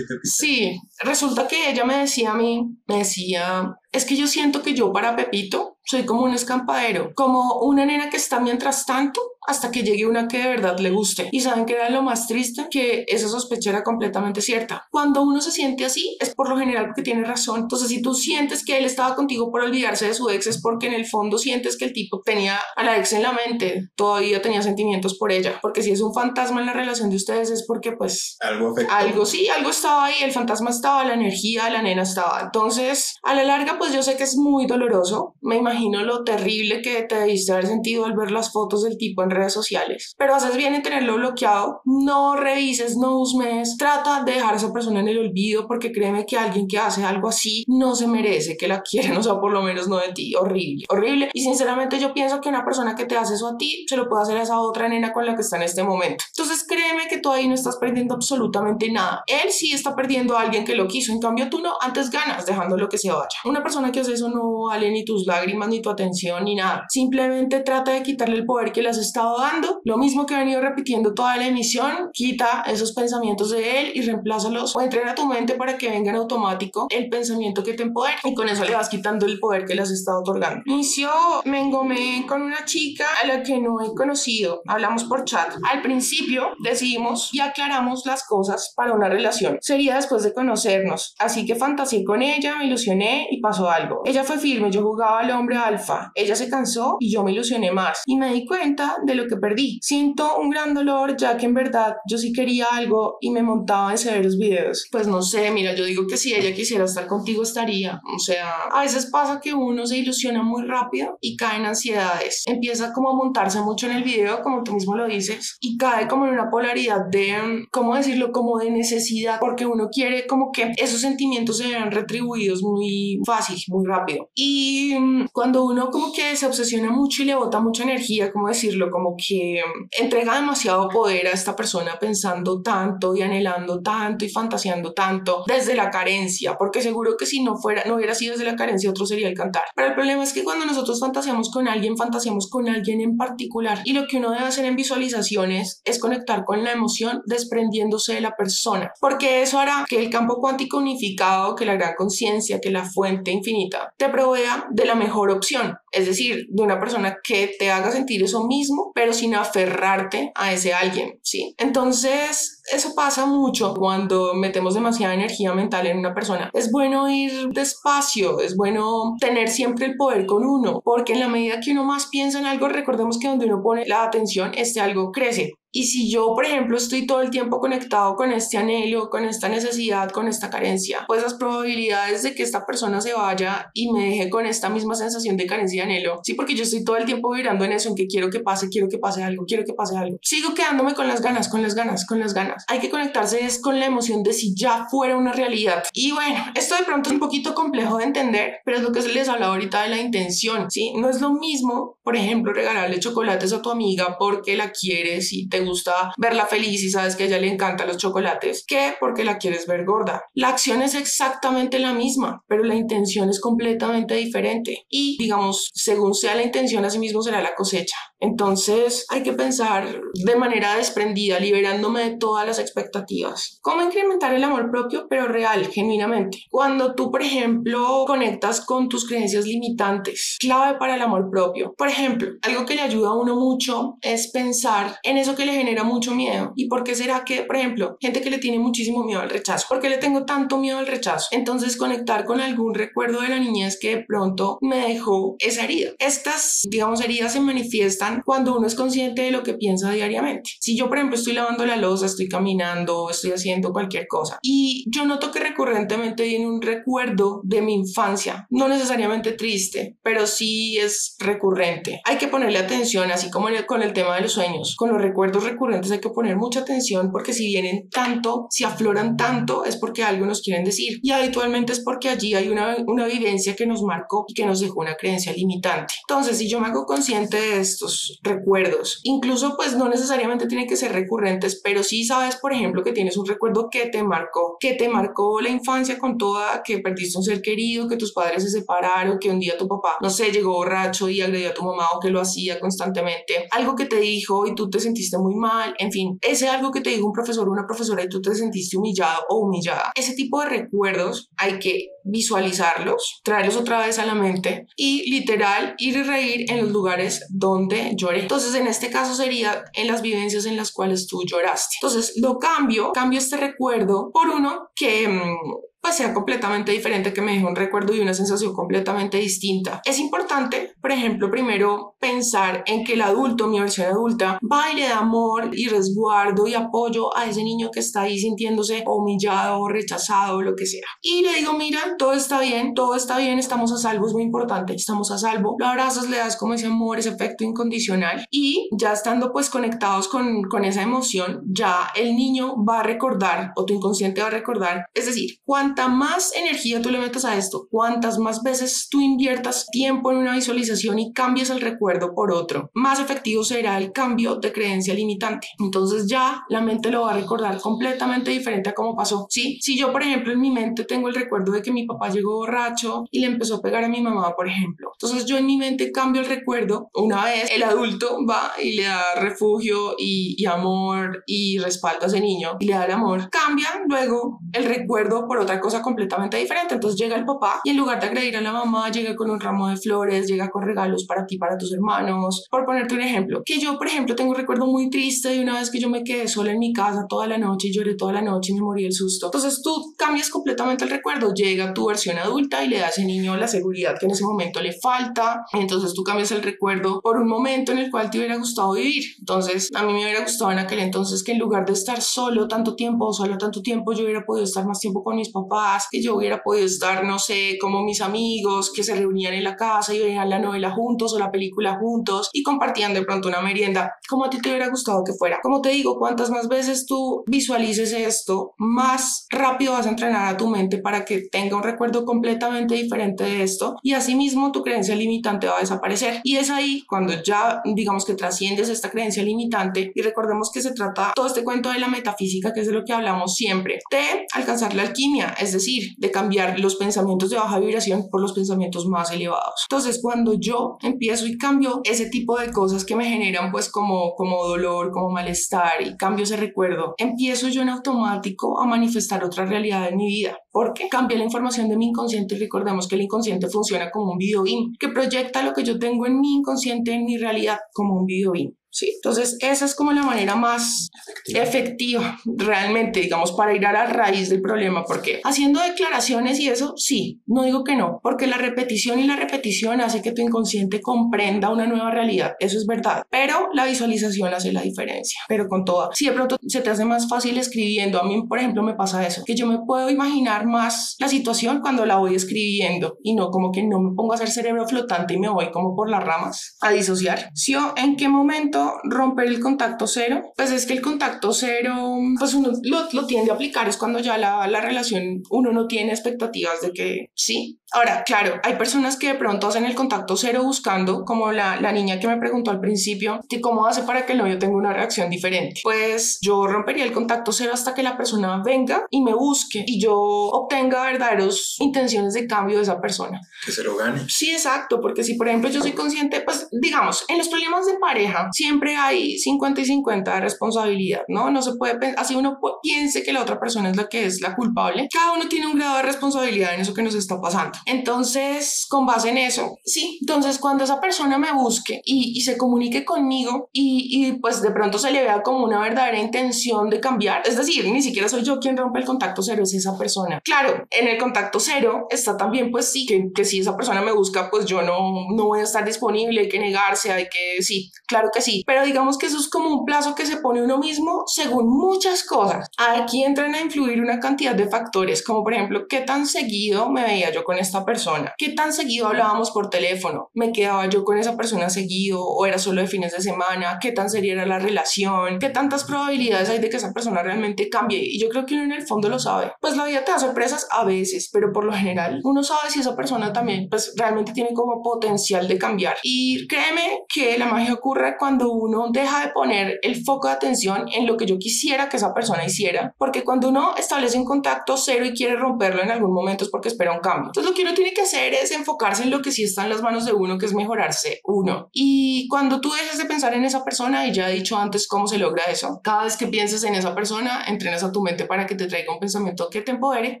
[SPEAKER 1] Sí, resulta que ella me decía a mí, me decía, es que yo siento que yo para Pepito soy como un escampadero, como una nena que está mientras tanto hasta que llegue una que de verdad le guste. Y saben que era lo más triste, que esa sospecha era completamente cierta. Cuando uno se siente así, es por lo general porque tiene razón. Entonces, si tú sientes que él estaba contigo por olvidarse de su ex, es porque en el fondo sientes que el tipo tenía a la ex en la mente, todavía tenía sentimientos por ella. Porque si es un fantasma en la relación de ustedes, es porque pues...
[SPEAKER 2] Algo afectó.
[SPEAKER 1] Algo, sí, algo estaba ahí, el fantasma estaba, la energía, la nena estaba. Entonces, a la larga, pues yo sé que es muy doloroso. Me imagino lo terrible que te debiste haber sentido al ver las fotos del tipo en redes sociales. Pero haces bien en tenerlo bloqueado. No revises, no uses, trata de dejar a esa persona en el olvido porque créeme que alguien que hace algo así no se merece que la quieran, o sea, por lo menos no de ti. Horrible, horrible. Y sinceramente yo pienso que una persona que te hace eso a ti se lo puede hacer a esa otra nena con la que está en este momento. Entonces créeme que tú ahí no estás perdiendo absolutamente nada. Él sí está perdiendo a alguien que lo quiso, en cambio tú no, antes ganas dejando lo que se vaya. Una persona que hace eso no vale ni tus lágrimas, ni tu atención, ni nada. Simplemente trata de quitarle el poder que le has estado dando. Lo mismo que he venido repitiendo toda la emisión, quita esos pensamientos de él y reemplázalos o entrena tu mente para que venga en automático el pensamiento que te empodera y con eso le vas quitando el poder que le has estado otorgando. Inició, me engomé con una chica a la que no he conocido. Hablamos por chat. Al principio decidimos y aclaramos las cosas para una relación. Sería después de conocernos. Así que fantaseé con ella, me ilusioné y pasó algo. Ella fue firme, yo jugaba al hombre alfa. Ella se cansó y yo me ilusioné más. Y me di cuenta de lo que perdí. Siento un gran dolor ya que en verdad yo sí quería algo y me montaba en severos videos. Pues no sé, mira, yo digo que si ella quisiera estar contigo estaría. O sea, a veces pasa que uno se ilusiona muy rápido y cae en ansiedades. Empieza como a montarse mucho en el video, como tú mismo lo dices, y cae como en una polaridad de, ¿cómo decirlo? Como de necesidad, porque uno quiere como que esos sentimientos se vean retribuidos muy fácil, muy rápido. Y mm, cuando uno como que se obsesiona mucho y le bota mucha energía, ¿cómo decirlo? Como que entrega demasiado poder a esta persona pensando tanto y anhelando tanto y fantaseando tanto desde la carencia, porque seguro que si no fuera, no hubiera sido desde la carencia, otro sería el cantar. Pero el problema es que cuando nosotros fantaseamos con alguien, fantaseamos con alguien en particular y lo que uno debe hacer en visualizaciones es conectar con la emoción desprendiéndose de la persona, porque eso hará que el campo cuántico unificado, que la gran conciencia, que la fuente infinita te provea de la mejor opción, es decir, de una persona que te haga sentir eso mismo, pero sin aferrarte a ese alguien, ¿sí? Entonces, eso pasa mucho cuando metemos demasiada energía mental en una persona. Es bueno ir despacio, es bueno tener siempre el poder con uno, porque en la medida que uno más piensa en algo, recordemos que donde uno pone la atención, este algo crece. Y si yo, por ejemplo, estoy todo el tiempo conectado con este anhelo, con esta necesidad, con esta carencia, pues las probabilidades de que esta persona se vaya y me deje con esta misma sensación de carencia y anhelo, sí, porque yo estoy todo el tiempo vibrando en eso, en que quiero que pase, quiero que pase algo, quiero que pase algo. Sigo quedándome con las ganas, con las ganas, con las ganas. Hay que conectarse con la emoción de si ya fuera una realidad. Y bueno, esto de pronto es un poquito complejo de entender, pero es lo que les hablaba ahorita de la intención, ¿sí? No es lo mismo, por ejemplo, regalarle chocolates a tu amiga porque la quieres y te gusta verla feliz y sabes que a ella le encantan los chocolates, que porque la quieres ver gorda. La acción es exactamente la misma, pero la intención es completamente diferente. Y digamos, según sea la intención, así mismo será la cosecha. Entonces hay que pensar de manera desprendida, liberándome de todas las expectativas. ¿Cómo incrementar el amor propio, pero real, genuinamente? Cuando tú, por ejemplo, conectas con tus creencias limitantes, clave para el amor propio. Por ejemplo, algo que le ayuda a uno mucho es pensar en eso que le genera mucho miedo. ¿Y por qué será que, por ejemplo, gente que le tiene muchísimo miedo al rechazo? ¿Por qué le tengo tanto miedo al rechazo? Entonces conectar con algún recuerdo de la niñez que de pronto me dejó esa herida. Estas, digamos, heridas se manifiestan cuando uno es consciente de lo que piensa diariamente. Si yo, por ejemplo, estoy lavando la losa, estoy caminando, estoy haciendo cualquier cosa y yo noto que recurrentemente viene un recuerdo de mi infancia, no necesariamente triste, pero sí es recurrente. Hay que ponerle atención, así como con el tema de los sueños. Con los recuerdos recurrentes hay que poner mucha atención porque si vienen tanto, si afloran tanto, es porque algo nos quieren decir y habitualmente es porque allí hay una, una vivencia que nos marcó y que nos dejó una creencia limitante. Entonces, si yo me hago consciente de estos recuerdos. Incluso pues no necesariamente tienen que ser recurrentes, pero si sabes, por ejemplo, que tienes un recuerdo que te marcó, que te marcó la infancia con toda, que perdiste un ser querido, que tus padres se separaron, que un día tu papá, no sé, llegó borracho y agredió a tu mamá o que lo hacía constantemente, algo que te dijo y tú te sentiste muy mal, en fin, ese algo que te dijo un profesor una profesora y tú te sentiste humillado o humillada. Ese tipo de recuerdos hay que visualizarlos, traerlos otra vez a la mente y literal ir y reír en los lugares donde lloré. Entonces, en este caso sería en las vivencias en las cuales tú lloraste. Entonces, lo cambio, cambio este recuerdo por uno que mm, pues sea completamente diferente, que me deje un recuerdo y una sensación completamente distinta. Es importante, por ejemplo, primero pensar en que el adulto, mi versión adulta, va y le da amor y resguardo y apoyo a ese niño que está ahí sintiéndose humillado rechazado lo que sea. Y le digo, mira, todo está bien, todo está bien, estamos a salvo, es muy importante, estamos a salvo. Lo abrazas, le das como ese amor, ese afecto incondicional y ya estando pues conectados con, con esa emoción, ya el niño va a recordar o tu inconsciente va a recordar, es decir, cuánto cuanta más energía tú le metas a esto, cuantas más veces tú inviertas tiempo en una visualización y cambies el recuerdo por otro, más efectivo será el cambio de creencia limitante. Entonces ya la mente lo va a recordar completamente diferente a cómo pasó. Sí, si yo por ejemplo en mi mente tengo el recuerdo de que mi papá llegó borracho y le empezó a pegar a mi mamá, por ejemplo. Entonces yo en mi mente cambio el recuerdo. Una vez el adulto va y le da refugio y, y amor y respalda a ese niño y le da el amor, cambia luego el recuerdo por otra cosa completamente diferente. Entonces llega el papá y en lugar de agredir a la mamá, llega con un ramo de flores, llega con regalos para ti, para tus hermanos. Por ponerte un ejemplo, que yo, por ejemplo, tengo un recuerdo muy triste de una vez que yo me quedé sola en mi casa toda la noche y lloré toda la noche y me morí el susto. Entonces tú cambias completamente el recuerdo, llega tu versión adulta y le das a ese niño la seguridad que en ese momento le falta. Entonces tú cambias el recuerdo por un momento en el cual te hubiera gustado vivir. Entonces a mí me hubiera gustado en aquel entonces que en lugar de estar solo tanto tiempo solo tanto tiempo, yo hubiera podido estar más tiempo con mis papás que yo hubiera podido estar, no sé, como mis amigos que se reunían en la casa y veían la novela juntos o la película juntos y compartían de pronto una merienda, como a ti te hubiera gustado que fuera. Como te digo, cuantas más veces tú visualices esto, más rápido vas a entrenar a tu mente para que tenga un recuerdo completamente diferente de esto y asimismo tu creencia limitante va a desaparecer. Y es ahí cuando ya digamos que trasciendes esta creencia limitante y recordemos que se trata todo este cuento de la metafísica, que es de lo que hablamos siempre, de alcanzar la alquimia, es decir, de cambiar los pensamientos de baja vibración por los pensamientos más elevados. Entonces, cuando yo empiezo y cambio ese tipo de cosas que me generan pues como, como dolor, como malestar y cambio ese recuerdo, empiezo yo en automático a manifestar otra realidad en mi vida. Porque cambia la información de mi inconsciente y recordemos que el inconsciente funciona como un video que proyecta lo que yo tengo en mi inconsciente en mi realidad como un video ¿sí? Entonces, esa es como la manera más efectiva, realmente, digamos, para ir a la raíz del problema, porque haciendo declaraciones y eso, sí, no digo que no, porque la repetición y la repetición hace que tu inconsciente comprenda una nueva realidad, eso es verdad, pero la visualización hace la diferencia, pero con toda, si de pronto se te hace más fácil escribiendo, a mí, por ejemplo, me pasa eso, que yo me puedo imaginar más la situación cuando la voy escribiendo y no como que no me pongo a hacer cerebro flotante y me voy como por las ramas a disociar. ¿Sí o en qué momento romper el contacto cero? Pues es que el contacto cero, pues uno lo, lo tiende a aplicar, es cuando ya la, la relación, uno no tiene expectativas de que sí, Ahora, claro, hay personas que de pronto hacen el contacto cero buscando, como la, la, niña que me preguntó al principio, que cómo hace para que el novio tenga una reacción diferente. Pues yo rompería el contacto cero hasta que la persona venga y me busque y yo obtenga verdaderos intenciones de cambio de esa persona.
[SPEAKER 2] Que se lo gane.
[SPEAKER 1] Sí, exacto, porque si por ejemplo yo soy consciente, pues digamos, en los problemas de pareja siempre hay 50 y 50 de responsabilidad, ¿no? No se puede, así uno piense que la otra persona es la que es la culpable, cada uno tiene un grado de responsabilidad en eso que nos está pasando. Entonces, con base en eso, sí, entonces cuando esa persona me busque y, y se comunique conmigo y, y, pues de pronto se le vea como una verdadera intención de cambiar, es decir, ni siquiera soy yo quien rompe el contacto cero, es esa persona. Claro, en el contacto cero está también pues sí, que, que si esa persona me busca, pues yo no, no voy a estar disponible, hay que negarse, hay que, sí, claro que sí, pero digamos que eso es como un plazo que se pone uno mismo según muchas cosas. Aquí entran a influir una cantidad de factores, como por ejemplo, qué tan seguido me veía yo con esta persona. ¿Qué tan seguido hablábamos por teléfono? ¿Me quedaba yo con esa persona seguido o era solo de fines de semana? ¿Qué tan seria era la relación? ¿Qué tantas probabilidades hay de que esa persona realmente cambie? Y yo creo que uno en el fondo lo sabe. Pues la vida te da sorpresas a veces, pero por lo general uno sabe si esa persona también pues realmente tiene como potencial de cambiar. Y créeme que la magia ocurre cuando uno deja de poner el foco de atención en lo que yo quisiera que esa persona hiciera, porque cuando uno establece un contacto cero y quiere romperlo en algún momento es porque espera un cambio. Entonces lo que uno tiene que hacer es enfocarse en lo que sí está en las manos de uno, que es mejorarse uno. Y cuando tú dejes de pensar en esa persona, y ya he dicho antes cómo se logra eso, cada vez que pienses en esa persona, entrenas a tu mente para que te traiga un pensamiento que te empodere.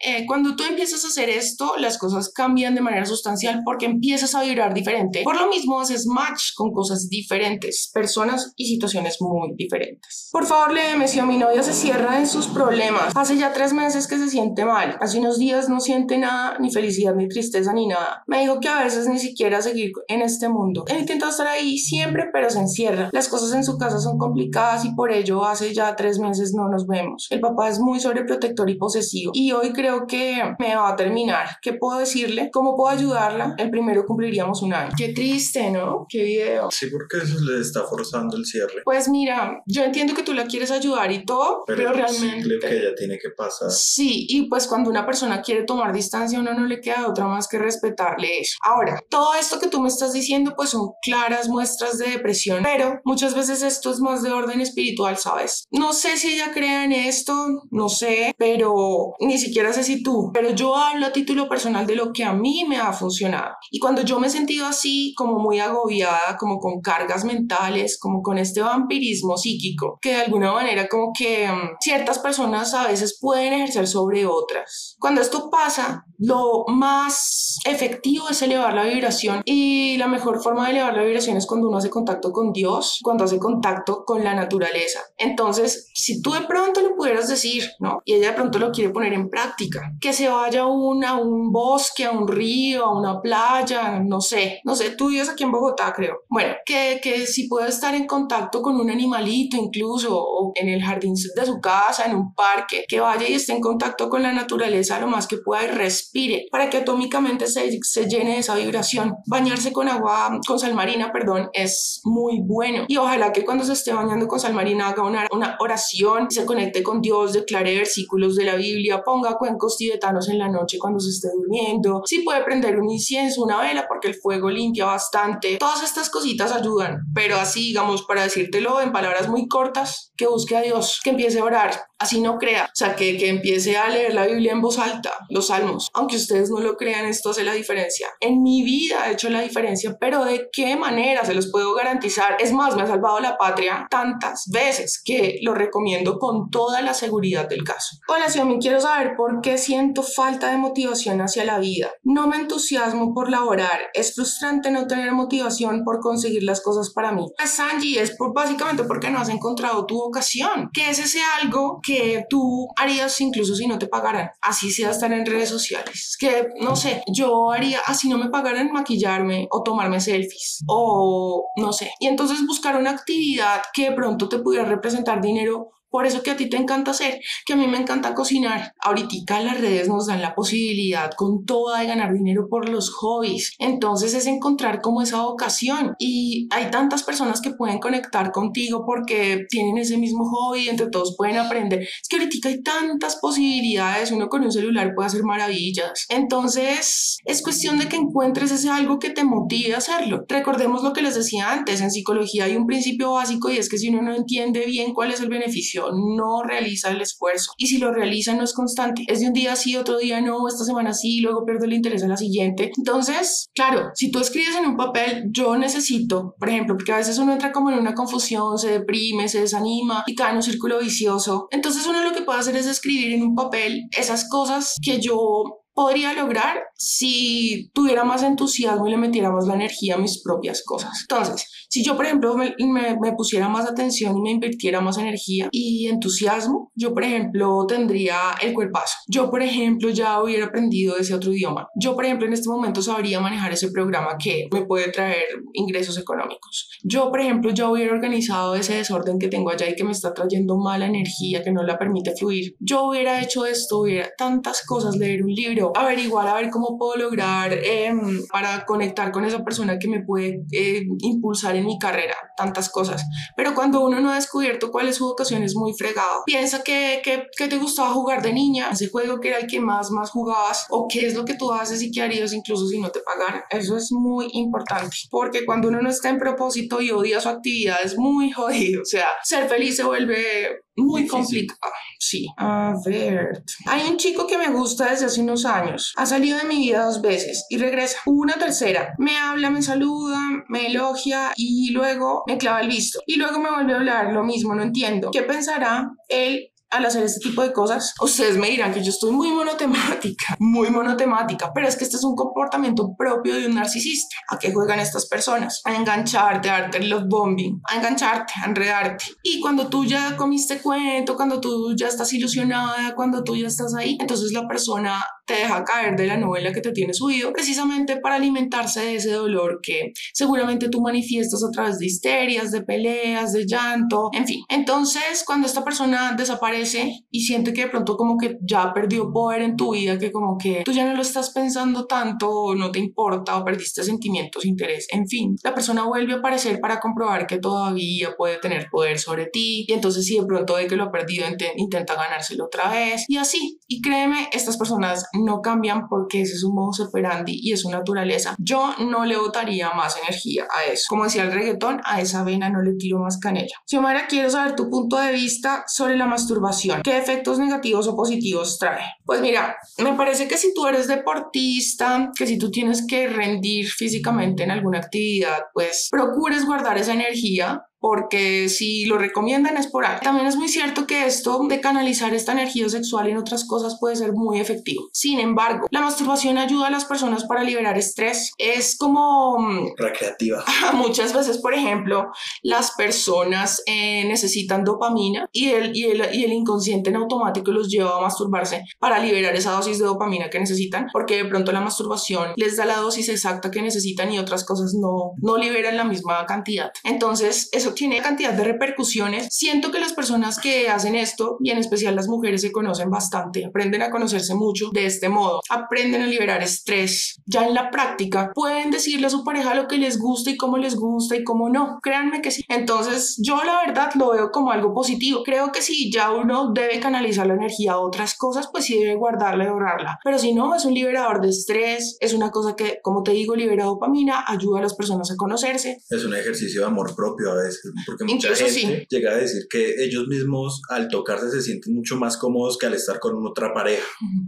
[SPEAKER 1] Eh, cuando tú empiezas a hacer esto, las cosas cambian de manera sustancial porque empiezas a vibrar diferente. Por lo mismo, haces match con cosas diferentes, personas y situaciones muy diferentes. Por favor, léeme si a mi novia se cierra en sus problemas. Hace ya tres meses que se siente mal. Hace unos días no siente nada, ni felicidad, ni tristeza, ni nada. Me dijo que a veces ni siquiera seguir en este mundo. Él intenta estar ahí siempre, pero se encierra. Las cosas en su casa son complicadas y por ello hace ya tres meses no nos vemos. El papá es muy sobreprotector y posesivo y hoy creo que me va a terminar. ¿Qué puedo decirle? ¿Cómo puedo ayudarla? El primero cumpliríamos un año. Qué triste, ¿no? Qué video.
[SPEAKER 2] Sí, porque eso le está forzando el cierre.
[SPEAKER 1] Pues mira, yo entiendo que tú la quieres ayudar y todo, pero, pero realmente...
[SPEAKER 2] que ella tiene que pasar.
[SPEAKER 1] Sí, y pues cuando una persona quiere tomar distancia, uno no le queda otra más que respetarle eso. Ahora, todo esto que tú me estás diciendo, pues son claras muestras de depresión, pero muchas veces esto es más de orden espiritual, ¿sabes? No sé si ella crea en esto, no sé, pero ni siquiera sé si tú, pero yo hablo a título personal de lo que a mí me ha funcionado. Y cuando yo me he sentido así, como muy agobiada, como con cargas mentales, como con este vampirismo psíquico, que de alguna manera como que um, ciertas personas a veces pueden ejercer sobre otras. Cuando esto pasa, lo más efectivo es elevar la vibración y la mejor forma de elevar la vibración es cuando uno hace contacto con Dios, cuando hace contacto con la naturaleza. Entonces, si tú de pronto lo pudieras decir, ¿no? Y ella de pronto lo quiere poner en práctica, que se vaya a un, bosque, a un río, a una playa, no sé, no sé, tú vives aquí en Bogotá, creo. Bueno, que, que si puede estar en contacto con un animalito incluso, o en el jardín de su casa, en un parque, que vaya y esté en contacto con la naturaleza lo más que pueda y respire para que atómicamente se, se llene de esa vibración. Bañarse con agua, con sal marina, perdón, es muy bueno. Y ojalá que cuando se esté bañando con sal marina haga una, una oración, se conecte con Dios, declare versículos de la Biblia, ponga cuencos tibetanos en la noche cuando se esté durmiendo. Si puede prender un incienso, una vela, porque el fuego limpia bastante. Todas estas cositas ayudan, pero así, digamos, para decírtelo en palabras muy cortas, que busque a Dios, que empiece a orar, así no crea, o sea, que, que empiece a leer la Biblia en voz alta, los salmos. Aunque ustedes no lo crean, esto hace la diferencia. En mi vida ha hecho la diferencia, pero ¿de qué manera se los puedo garantizar? Es más, me ha salvado la patria tantas veces que lo recomiendo con toda la seguridad del caso. Hola, Xiaomi, quiero saber por qué siento falta de motivación hacia la vida. No me entusiasmo por laborar. Es frustrante no tener motivación por conseguir las cosas para mí. Sanji, es por, básicamente porque no has encontrado tu vocación, que es ese algo que tú harías incluso si no te pagaran, así sea estar en redes sociales, que no sé, yo haría así no me pagaran maquillarme o tomarme selfies o no sé, y entonces buscar una actividad que de pronto te pudiera representar dinero por eso que a ti te encanta hacer, que a mí me encanta cocinar. Ahorita las redes nos dan la posibilidad con toda de ganar dinero por los hobbies. Entonces es encontrar como esa vocación. Y hay tantas personas que pueden conectar contigo porque tienen ese mismo hobby, entre todos pueden aprender. Es que ahorita hay tantas posibilidades, uno con un celular puede hacer maravillas. Entonces es cuestión de que encuentres ese algo que te motive a hacerlo. Recordemos lo que les decía antes, en psicología hay un principio básico y es que si uno no entiende bien cuál es el beneficio no realiza el esfuerzo. Y si lo realiza no es constante. Es de un día sí, otro día no, esta semana sí, luego pierdo el interés en la siguiente. Entonces, claro, si tú escribes en un papel, yo necesito, por ejemplo, porque a veces uno entra como en una confusión, se deprime, se desanima y cae en un círculo vicioso. Entonces uno lo que puede hacer es escribir en un papel esas cosas que yo podría lograr si tuviera más entusiasmo y le metiera más la energía a mis propias cosas. Entonces, si yo, por ejemplo, me, me, pusiera más atención y me invirtiera más energía y entusiasmo, yo, por ejemplo, tendría el cuerpazo. Yo, por ejemplo, ya hubiera aprendido ese otro idioma. Yo, por ejemplo, en este momento sabría manejar ese programa que me puede traer ingresos económicos. Yo, por ejemplo, ya hubiera organizado ese desorden que tengo allá y que me está trayendo mala energía, que no la permite fluir. Yo hubiera hecho esto, hubiera tantas cosas, leer un libro averiguar a ver cómo puedo lograr em, para conectar con esa persona que me puede eh, impulsar en mi carrera, tantas cosas. Pero cuando uno no ha descubierto cuál es su vocación es muy fregado. Piensa que, que, que te gustaba jugar de niña, ese juego que era el que más, más jugabas, o qué es lo que tú haces y qué harías incluso si no te pagaran. Eso es muy importante, porque cuando uno no está en propósito y odia su actividad es muy jodido. O sea, ser feliz se vuelve muy complicado. Sí. A ver. Hay un chico que me gusta desde hace unos años. Ha salido de mi vida dos veces y regresa. Una tercera. Me habla, me saluda, me elogia y luego me clava el visto. Y luego me vuelve a hablar lo mismo. No entiendo. ¿Qué pensará él al hacer este tipo de cosas, ustedes me dirán que yo estoy muy monotemática, muy monotemática, pero es que este es un comportamiento propio de un narcisista. ¿A qué juegan estas personas? A engancharte, a darte los bombing, a engancharte, a enredarte. Y cuando tú ya comiste cuento, cuando tú ya estás ilusionada, cuando tú ya estás ahí, entonces la persona te deja caer de la novela que te tiene subido precisamente para alimentarse de ese dolor que seguramente tú manifiestas a través de histerias, de peleas, de llanto, en fin. Entonces, cuando esta persona desaparece y siente que de pronto como que ya perdió poder en tu vida, que como que tú ya no lo estás pensando tanto, o no te importa, o perdiste sentimientos, interés, en fin, la persona vuelve a aparecer para comprobar que todavía puede tener poder sobre ti y entonces si de pronto ve que lo ha perdido, intenta ganárselo otra vez y así. Y créeme, estas personas no cambian porque ese es un modo operandi y es su naturaleza. Yo no le botaría más energía a eso. Como decía el reggaetón, a esa vena no le tiro más canela. Xiomara, quiero saber tu punto de vista sobre la masturbación. ¿Qué efectos negativos o positivos trae? Pues mira, me parece que si tú eres deportista, que si tú tienes que rendir físicamente en alguna actividad, pues procures guardar esa energía porque si lo recomiendan es por algo. También es muy cierto que esto de canalizar esta energía sexual en otras cosas puede ser muy efectivo. Sin embargo, la masturbación ayuda a las personas para liberar estrés. Es como...
[SPEAKER 2] Mm, Recreativa.
[SPEAKER 1] Muchas veces, por ejemplo, las personas eh, necesitan dopamina y el, y, el, y el inconsciente en automático los lleva a masturbarse para liberar esa dosis de dopamina que necesitan, porque de pronto la masturbación les da la dosis exacta que necesitan y otras cosas no, no liberan la misma cantidad. Entonces, eso tiene cantidad de repercusiones. Siento que las personas que hacen esto, y en especial las mujeres, se conocen bastante, aprenden a conocerse mucho de este modo, aprenden a liberar estrés. Ya en la práctica pueden decirle a su pareja lo que les gusta y cómo les gusta y cómo no. Créanme que sí. Entonces yo la verdad lo veo como algo positivo. Creo que si ya uno debe canalizar la energía a otras cosas, pues sí debe guardarla y ahorrarla. Pero si no, es un liberador de estrés, es una cosa que, como te digo, libera dopamina, ayuda a las personas a conocerse.
[SPEAKER 2] Es un ejercicio de amor propio a veces porque mucha gente llega a decir que ellos mismos al tocarse se sienten mucho más cómodos que al estar con otra pareja.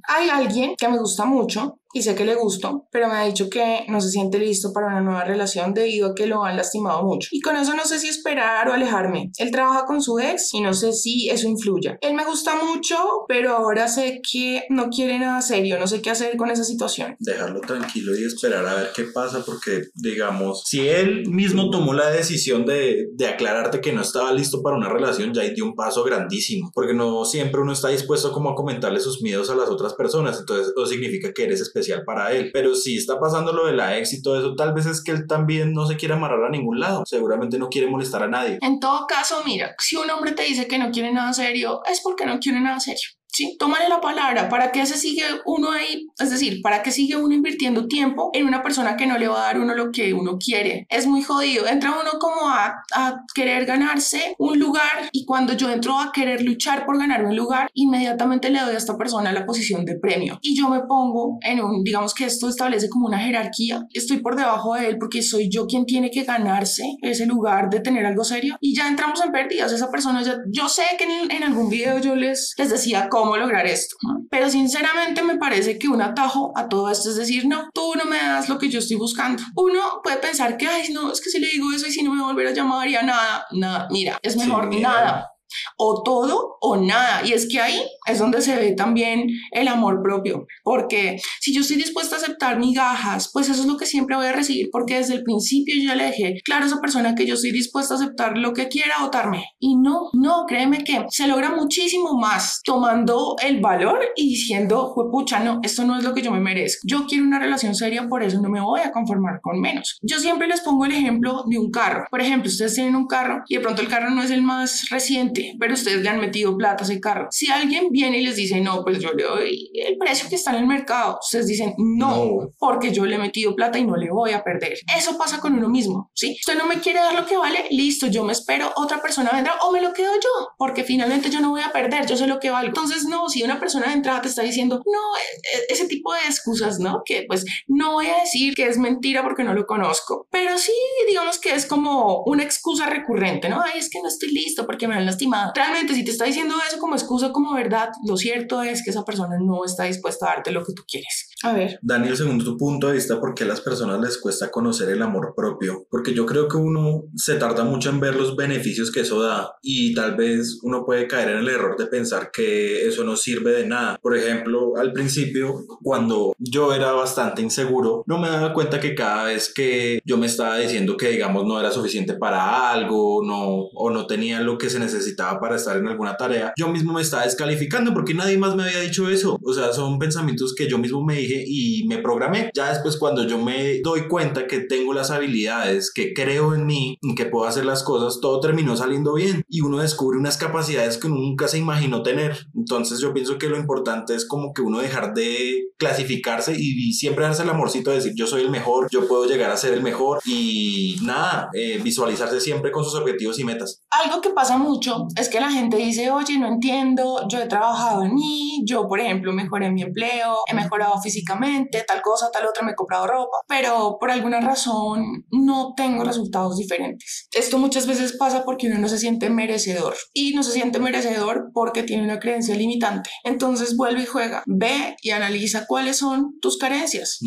[SPEAKER 1] Hay alguien que me gusta mucho y sé que le gustó, pero me ha dicho que no se siente listo para una nueva relación debido a que lo han lastimado mucho. Y con eso no sé si esperar o alejarme. Él trabaja con su ex y no sé si eso influya. Él me gusta mucho, pero ahora sé que no quiere nada serio, no sé qué hacer con esa situación.
[SPEAKER 2] Dejarlo tranquilo y esperar a ver qué pasa porque, digamos, si él mismo tomó la decisión de, de aclararte que no estaba listo para una relación, ya dio un paso grandísimo, porque no siempre uno está dispuesto como a comentarle sus miedos a las otras personas, entonces eso significa que eres especial para él, pero si está pasando lo de la ex y todo eso, tal vez es que él también no se quiere amarrar a ningún lado, seguramente no quiere molestar a nadie.
[SPEAKER 1] En todo caso, mira, si un hombre te dice que no quiere nada serio, es porque no quiere nada serio. Sí, tómale la palabra. ¿Para qué se sigue uno ahí? Es decir, ¿para qué sigue uno invirtiendo tiempo en una persona que no le va a dar uno lo que uno quiere? Es muy jodido. Entra uno como a, a querer ganarse un lugar y cuando yo entro a querer luchar por ganar un lugar, inmediatamente le doy a esta persona la posición de premio. Y yo me pongo en un, digamos que esto establece como una jerarquía. Estoy por debajo de él porque soy yo quien tiene que ganarse ese lugar de tener algo serio. Y ya entramos en pérdidas. Esa persona ya, yo sé que en, en algún video yo les, les decía cómo cómo lograr esto. Pero sinceramente me parece que un atajo a todo esto es decir, no, tú no me das lo que yo estoy buscando. Uno puede pensar que, ay, no, es que si le digo eso y si no me volverá a llamar ya nada, nada, mira, es mejor nada o todo o nada. Y es que ahí es donde se ve también el amor propio, porque si yo estoy dispuesta a aceptar migajas, pues eso es lo que siempre voy a recibir, porque desde el principio yo le dejé claro a esa persona que yo estoy dispuesta a aceptar lo que quiera votarme. Y no, no, créeme que se logra muchísimo más tomando el valor y diciendo, pucha, no, esto no es lo que yo me merezco. Yo quiero una relación seria, por eso no me voy a conformar con menos. Yo siempre les pongo el ejemplo de un carro. Por ejemplo, ustedes tienen un carro y de pronto el carro no es el más reciente pero ustedes le han metido plata a ese carro. Si alguien viene y les dice, no, pues yo le doy el precio que está en el mercado, ustedes dicen, no, porque yo le he metido plata y no le voy a perder. Eso pasa con uno mismo, ¿sí? Usted no me quiere dar lo que vale, listo, yo me espero, otra persona vendrá o me lo quedo yo, porque finalmente yo no voy a perder, yo sé lo que valgo. Entonces, no, si una persona de entrada te está diciendo, no, e, e, ese tipo de excusas, ¿no? Que pues no voy a decir que es mentira porque no lo conozco, pero sí, digamos que es como una excusa recurrente, ¿no? Ay, es que no estoy listo porque me han lastimado Realmente, si te está diciendo eso como excusa, como verdad, lo cierto es que esa persona no está dispuesta a darte lo que tú quieres. A ver.
[SPEAKER 2] Daniel, según tu punto de vista, ¿por qué a las personas les cuesta conocer el amor propio? Porque yo creo que uno se tarda mucho en ver los beneficios que eso da y tal vez uno puede caer en el error de pensar que eso no sirve de nada. Por ejemplo, al principio, cuando yo era bastante inseguro, no me daba cuenta que cada vez que yo me estaba diciendo que, digamos, no era suficiente para algo, no, o no tenía lo que se necesitaba para estar en alguna tarea, yo mismo me estaba descalificando porque nadie más me había dicho eso. O sea, son pensamientos que yo mismo me dije y me programé. Ya después cuando yo me doy cuenta que tengo las habilidades, que creo en mí y que puedo hacer las cosas, todo terminó saliendo bien y uno descubre unas capacidades que nunca se imaginó tener. Entonces yo pienso que lo importante es como que uno dejar de clasificarse y, siempre darse el amorcito de decir yo soy el mejor, yo puedo llegar a ser el mejor y nada, eh, visualizarse siempre con sus objetivos y metas.
[SPEAKER 1] Algo que pasa mucho es que la gente dice, oye, no entiendo, yo he trabajado en mí, yo por ejemplo mejoré mi empleo, he mejorado físicamente tal cosa, tal otra, me he comprado ropa, pero por alguna razón no tengo resultados diferentes. Esto muchas veces pasa porque uno no se siente merecedor y no se siente merecedor porque tiene una creencia limitante. Entonces vuelve y juega, ve y analiza cuáles son tus carencias.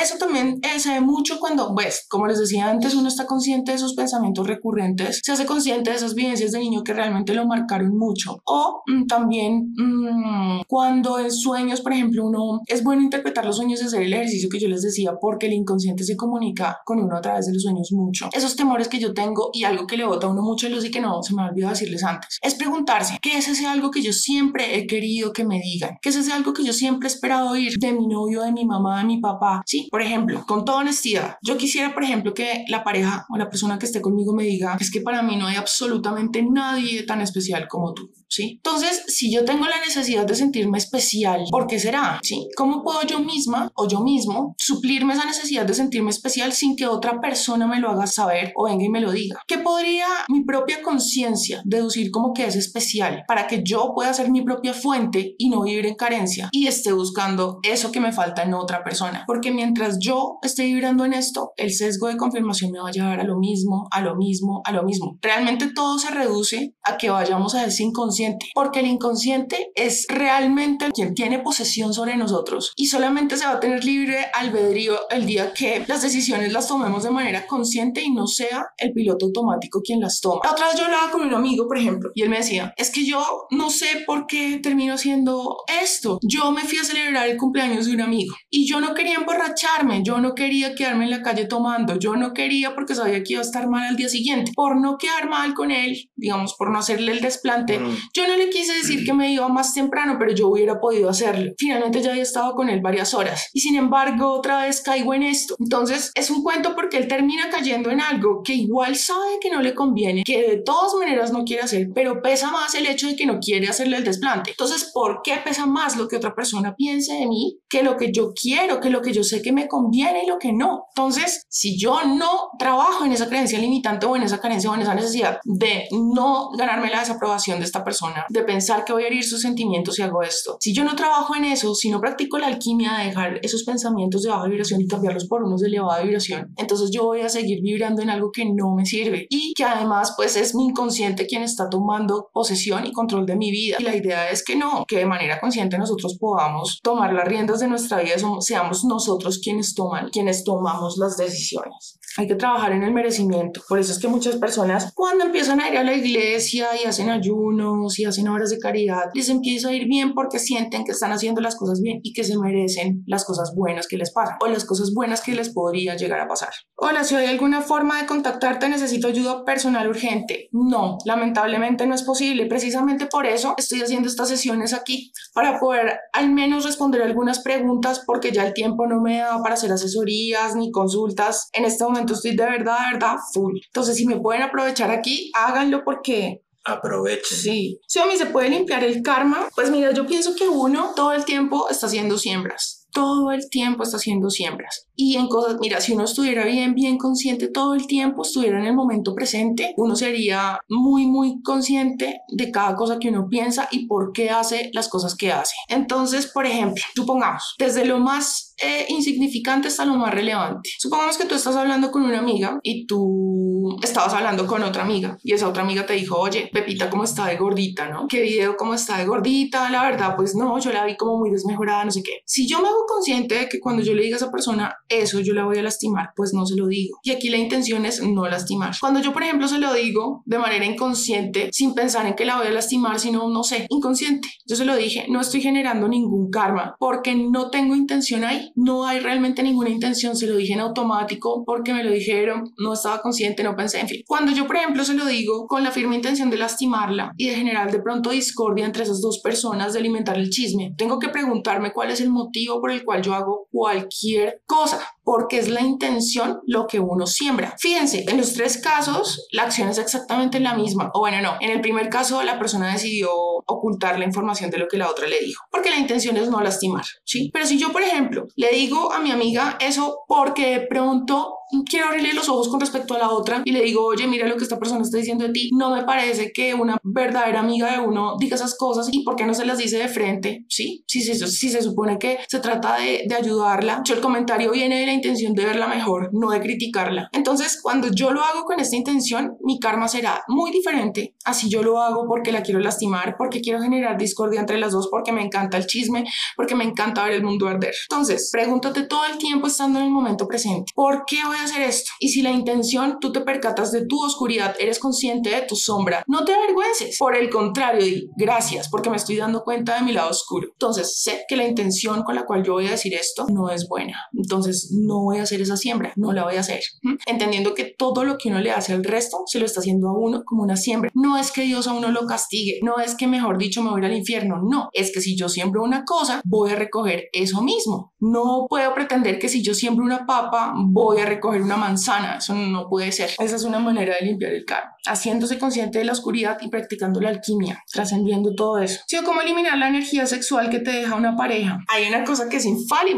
[SPEAKER 1] Eso también se ve mucho cuando, pues, como les decía antes, uno está consciente de sus pensamientos recurrentes, se hace consciente de esas vivencias de niño que realmente lo marcaron mucho. O mm, también mm, cuando en sueños, por ejemplo, uno es bueno interpretar los sueños y hacer el ejercicio que yo les decía, porque el inconsciente se comunica con uno a través de los sueños mucho. Esos temores que yo tengo y algo que le bota a uno mucho luz y que no se me ha olvidado decirles antes, es preguntarse, ¿qué es ese algo que yo siempre he querido que me digan? ¿Qué es ese algo que yo siempre he esperado oír de mi novio, de mi mamá, de mi papá? Sí, por ejemplo, con toda honestidad, yo quisiera, por ejemplo, que la pareja o la persona que esté conmigo me diga, es que para mí no hay absolutamente nadie especial como tú. ¿Sí? Entonces, si yo tengo la necesidad de sentirme especial, ¿por qué será? ¿Sí? ¿Cómo puedo yo misma o yo mismo suplirme esa necesidad de sentirme especial sin que otra persona me lo haga saber o venga y me lo diga? ¿Qué podría mi propia conciencia deducir como que es especial para que yo pueda ser mi propia fuente y no vivir en carencia y esté buscando eso que me falta en otra persona? Porque mientras yo esté vibrando en esto, el sesgo de confirmación me va a llevar a lo mismo, a lo mismo, a lo mismo. Realmente todo se reduce a que vayamos a ese inconsciente, porque el inconsciente es realmente quien tiene posesión sobre nosotros y solamente se va a tener libre albedrío el día que las decisiones las tomemos de manera consciente y no sea el piloto automático quien las toma. La otra vez yo hablaba con un amigo, por ejemplo, y él me decía, es que yo no sé por qué termino haciendo esto. Yo me fui a celebrar el cumpleaños de un amigo y yo no quería emborracharme, yo no quería quedarme en la calle tomando, yo no quería porque sabía que iba a estar mal al día siguiente. Por no quedar mal con él, digamos, por no hacerle el desplante, yo no le quise decir que me iba más temprano, pero yo hubiera podido hacerlo. Finalmente ya había estado con él varias horas y sin embargo otra vez caigo en esto. Entonces es un cuento porque él termina cayendo en algo que igual sabe que no le conviene, que de todas maneras no quiere hacer, pero pesa más el hecho de que no quiere hacerle el desplante. Entonces, ¿por qué pesa más lo que otra persona piense de mí que lo que yo quiero, que lo que yo sé que me conviene y lo que no? Entonces, si yo no trabajo en esa creencia limitante o en esa carencia o en esa necesidad de no la desaprobación de esta persona, de pensar que voy a herir sus sentimientos si hago esto, si yo no trabajo en eso, si no practico la alquimia de dejar esos pensamientos de baja vibración y cambiarlos por unos de elevada vibración, entonces yo voy a seguir vibrando en algo que no me sirve y que además pues es mi inconsciente quien está tomando posesión y control de mi vida. Y la idea es que no, que de manera consciente nosotros podamos tomar las riendas de nuestra vida, seamos nosotros quienes toman, quienes tomamos las decisiones. Hay que trabajar en el merecimiento. Por eso es que muchas personas cuando empiezan a ir a la iglesia y hacen ayunos y hacen obras de caridad, les empieza a ir bien porque sienten que están haciendo las cosas bien y que se merecen las cosas buenas que les pasan o las cosas buenas que les podría llegar a pasar. Hola, si hay alguna forma de contactarte, necesito ayuda personal urgente. No, lamentablemente no es posible. Precisamente por eso estoy haciendo estas sesiones aquí, para poder al menos responder algunas preguntas porque ya el tiempo no me da para hacer asesorías ni consultas. En este momento estoy de verdad, de verdad full. Entonces, si me pueden aprovechar aquí, háganlo porque
[SPEAKER 2] Aprovechen.
[SPEAKER 1] Sí. Si a mí se puede limpiar el karma, pues mira, yo pienso que uno todo el tiempo está haciendo siembras todo el tiempo está haciendo siembras. Y en cosas, mira, si uno estuviera bien, bien consciente todo el tiempo, estuviera en el momento presente, uno sería muy, muy consciente de cada cosa que uno piensa y por qué hace las cosas que hace. Entonces, por ejemplo, supongamos, desde lo más eh, insignificante hasta lo más relevante. Supongamos que tú estás hablando con una amiga y estabas hablando con otra amiga y esa otra amiga te dijo, oye, Pepita, ¿cómo está de gordita, no? ¿Qué video cómo está de gordita? La verdad, pues no, yo la vi como muy desmejorada, no sé qué. Si yo me hago consciente de que cuando yo le diga a esa persona eso yo la voy a lastimar, pues no se lo digo. Y aquí la intención es no lastimar. Cuando yo, por ejemplo, se lo digo de manera inconsciente, sin pensar en que la voy a lastimar, sino, no sé, inconsciente, yo se lo dije, no estoy generando ningún karma porque no tengo intención ahí, no hay realmente ninguna intención, se lo dije en automático porque me lo dijeron, no estaba consciente, no en fin. Cuando yo, por ejemplo, se lo digo con la firme intención de lastimarla y de generar de pronto discordia entre esas dos personas, de alimentar el chisme, tengo que preguntarme cuál es el motivo por el cual yo hago cualquier cosa porque es la intención lo que uno siembra. Fíjense, en los tres casos la acción es exactamente la misma. O bueno, no, en el primer caso la persona decidió ocultar la información de lo que la otra le dijo, porque la intención es no lastimar, ¿sí? Pero si yo, por ejemplo, le digo a mi amiga eso porque de pronto quiero abrirle los ojos con respecto a la otra y le digo, oye, mira lo que esta persona está diciendo de ti, no me parece que una verdadera amiga de uno diga esas cosas y por qué no se las dice de frente, ¿sí? Si, si, si se supone que se trata de, de ayudarla, yo el comentario viene de la intención de verla mejor, no de criticarla. Entonces, cuando yo lo hago con esta intención, mi karma será muy diferente. Así yo lo hago porque la quiero lastimar, porque quiero generar discordia entre las dos, porque me encanta el chisme, porque me encanta ver el mundo arder. Entonces, pregúntate todo el tiempo estando en el momento presente, ¿por qué voy a hacer esto? Y si la intención, tú te percatas de tu oscuridad, eres consciente de tu sombra, no te avergüences. Por el contrario, di gracias porque me estoy dando cuenta de mi lado oscuro. Entonces, sé que la intención con la cual yo voy a decir esto no es buena. Entonces, no voy a hacer esa siembra, no la voy a hacer. Entendiendo que todo lo que uno le hace al resto se lo está haciendo a uno como una siembra. No es que Dios a uno lo castigue, no es que mejor dicho me voy al infierno, no, es que si yo siembro una cosa, voy a recoger eso mismo. No puedo pretender que si yo siembro una papa, voy a recoger una manzana, eso no puede ser. Esa es una manera de limpiar el karma, haciéndose consciente de la oscuridad y practicando la alquimia, trascendiendo todo eso. Sí, cómo eliminar la energía sexual que te deja una pareja. Hay una cosa que es infalible,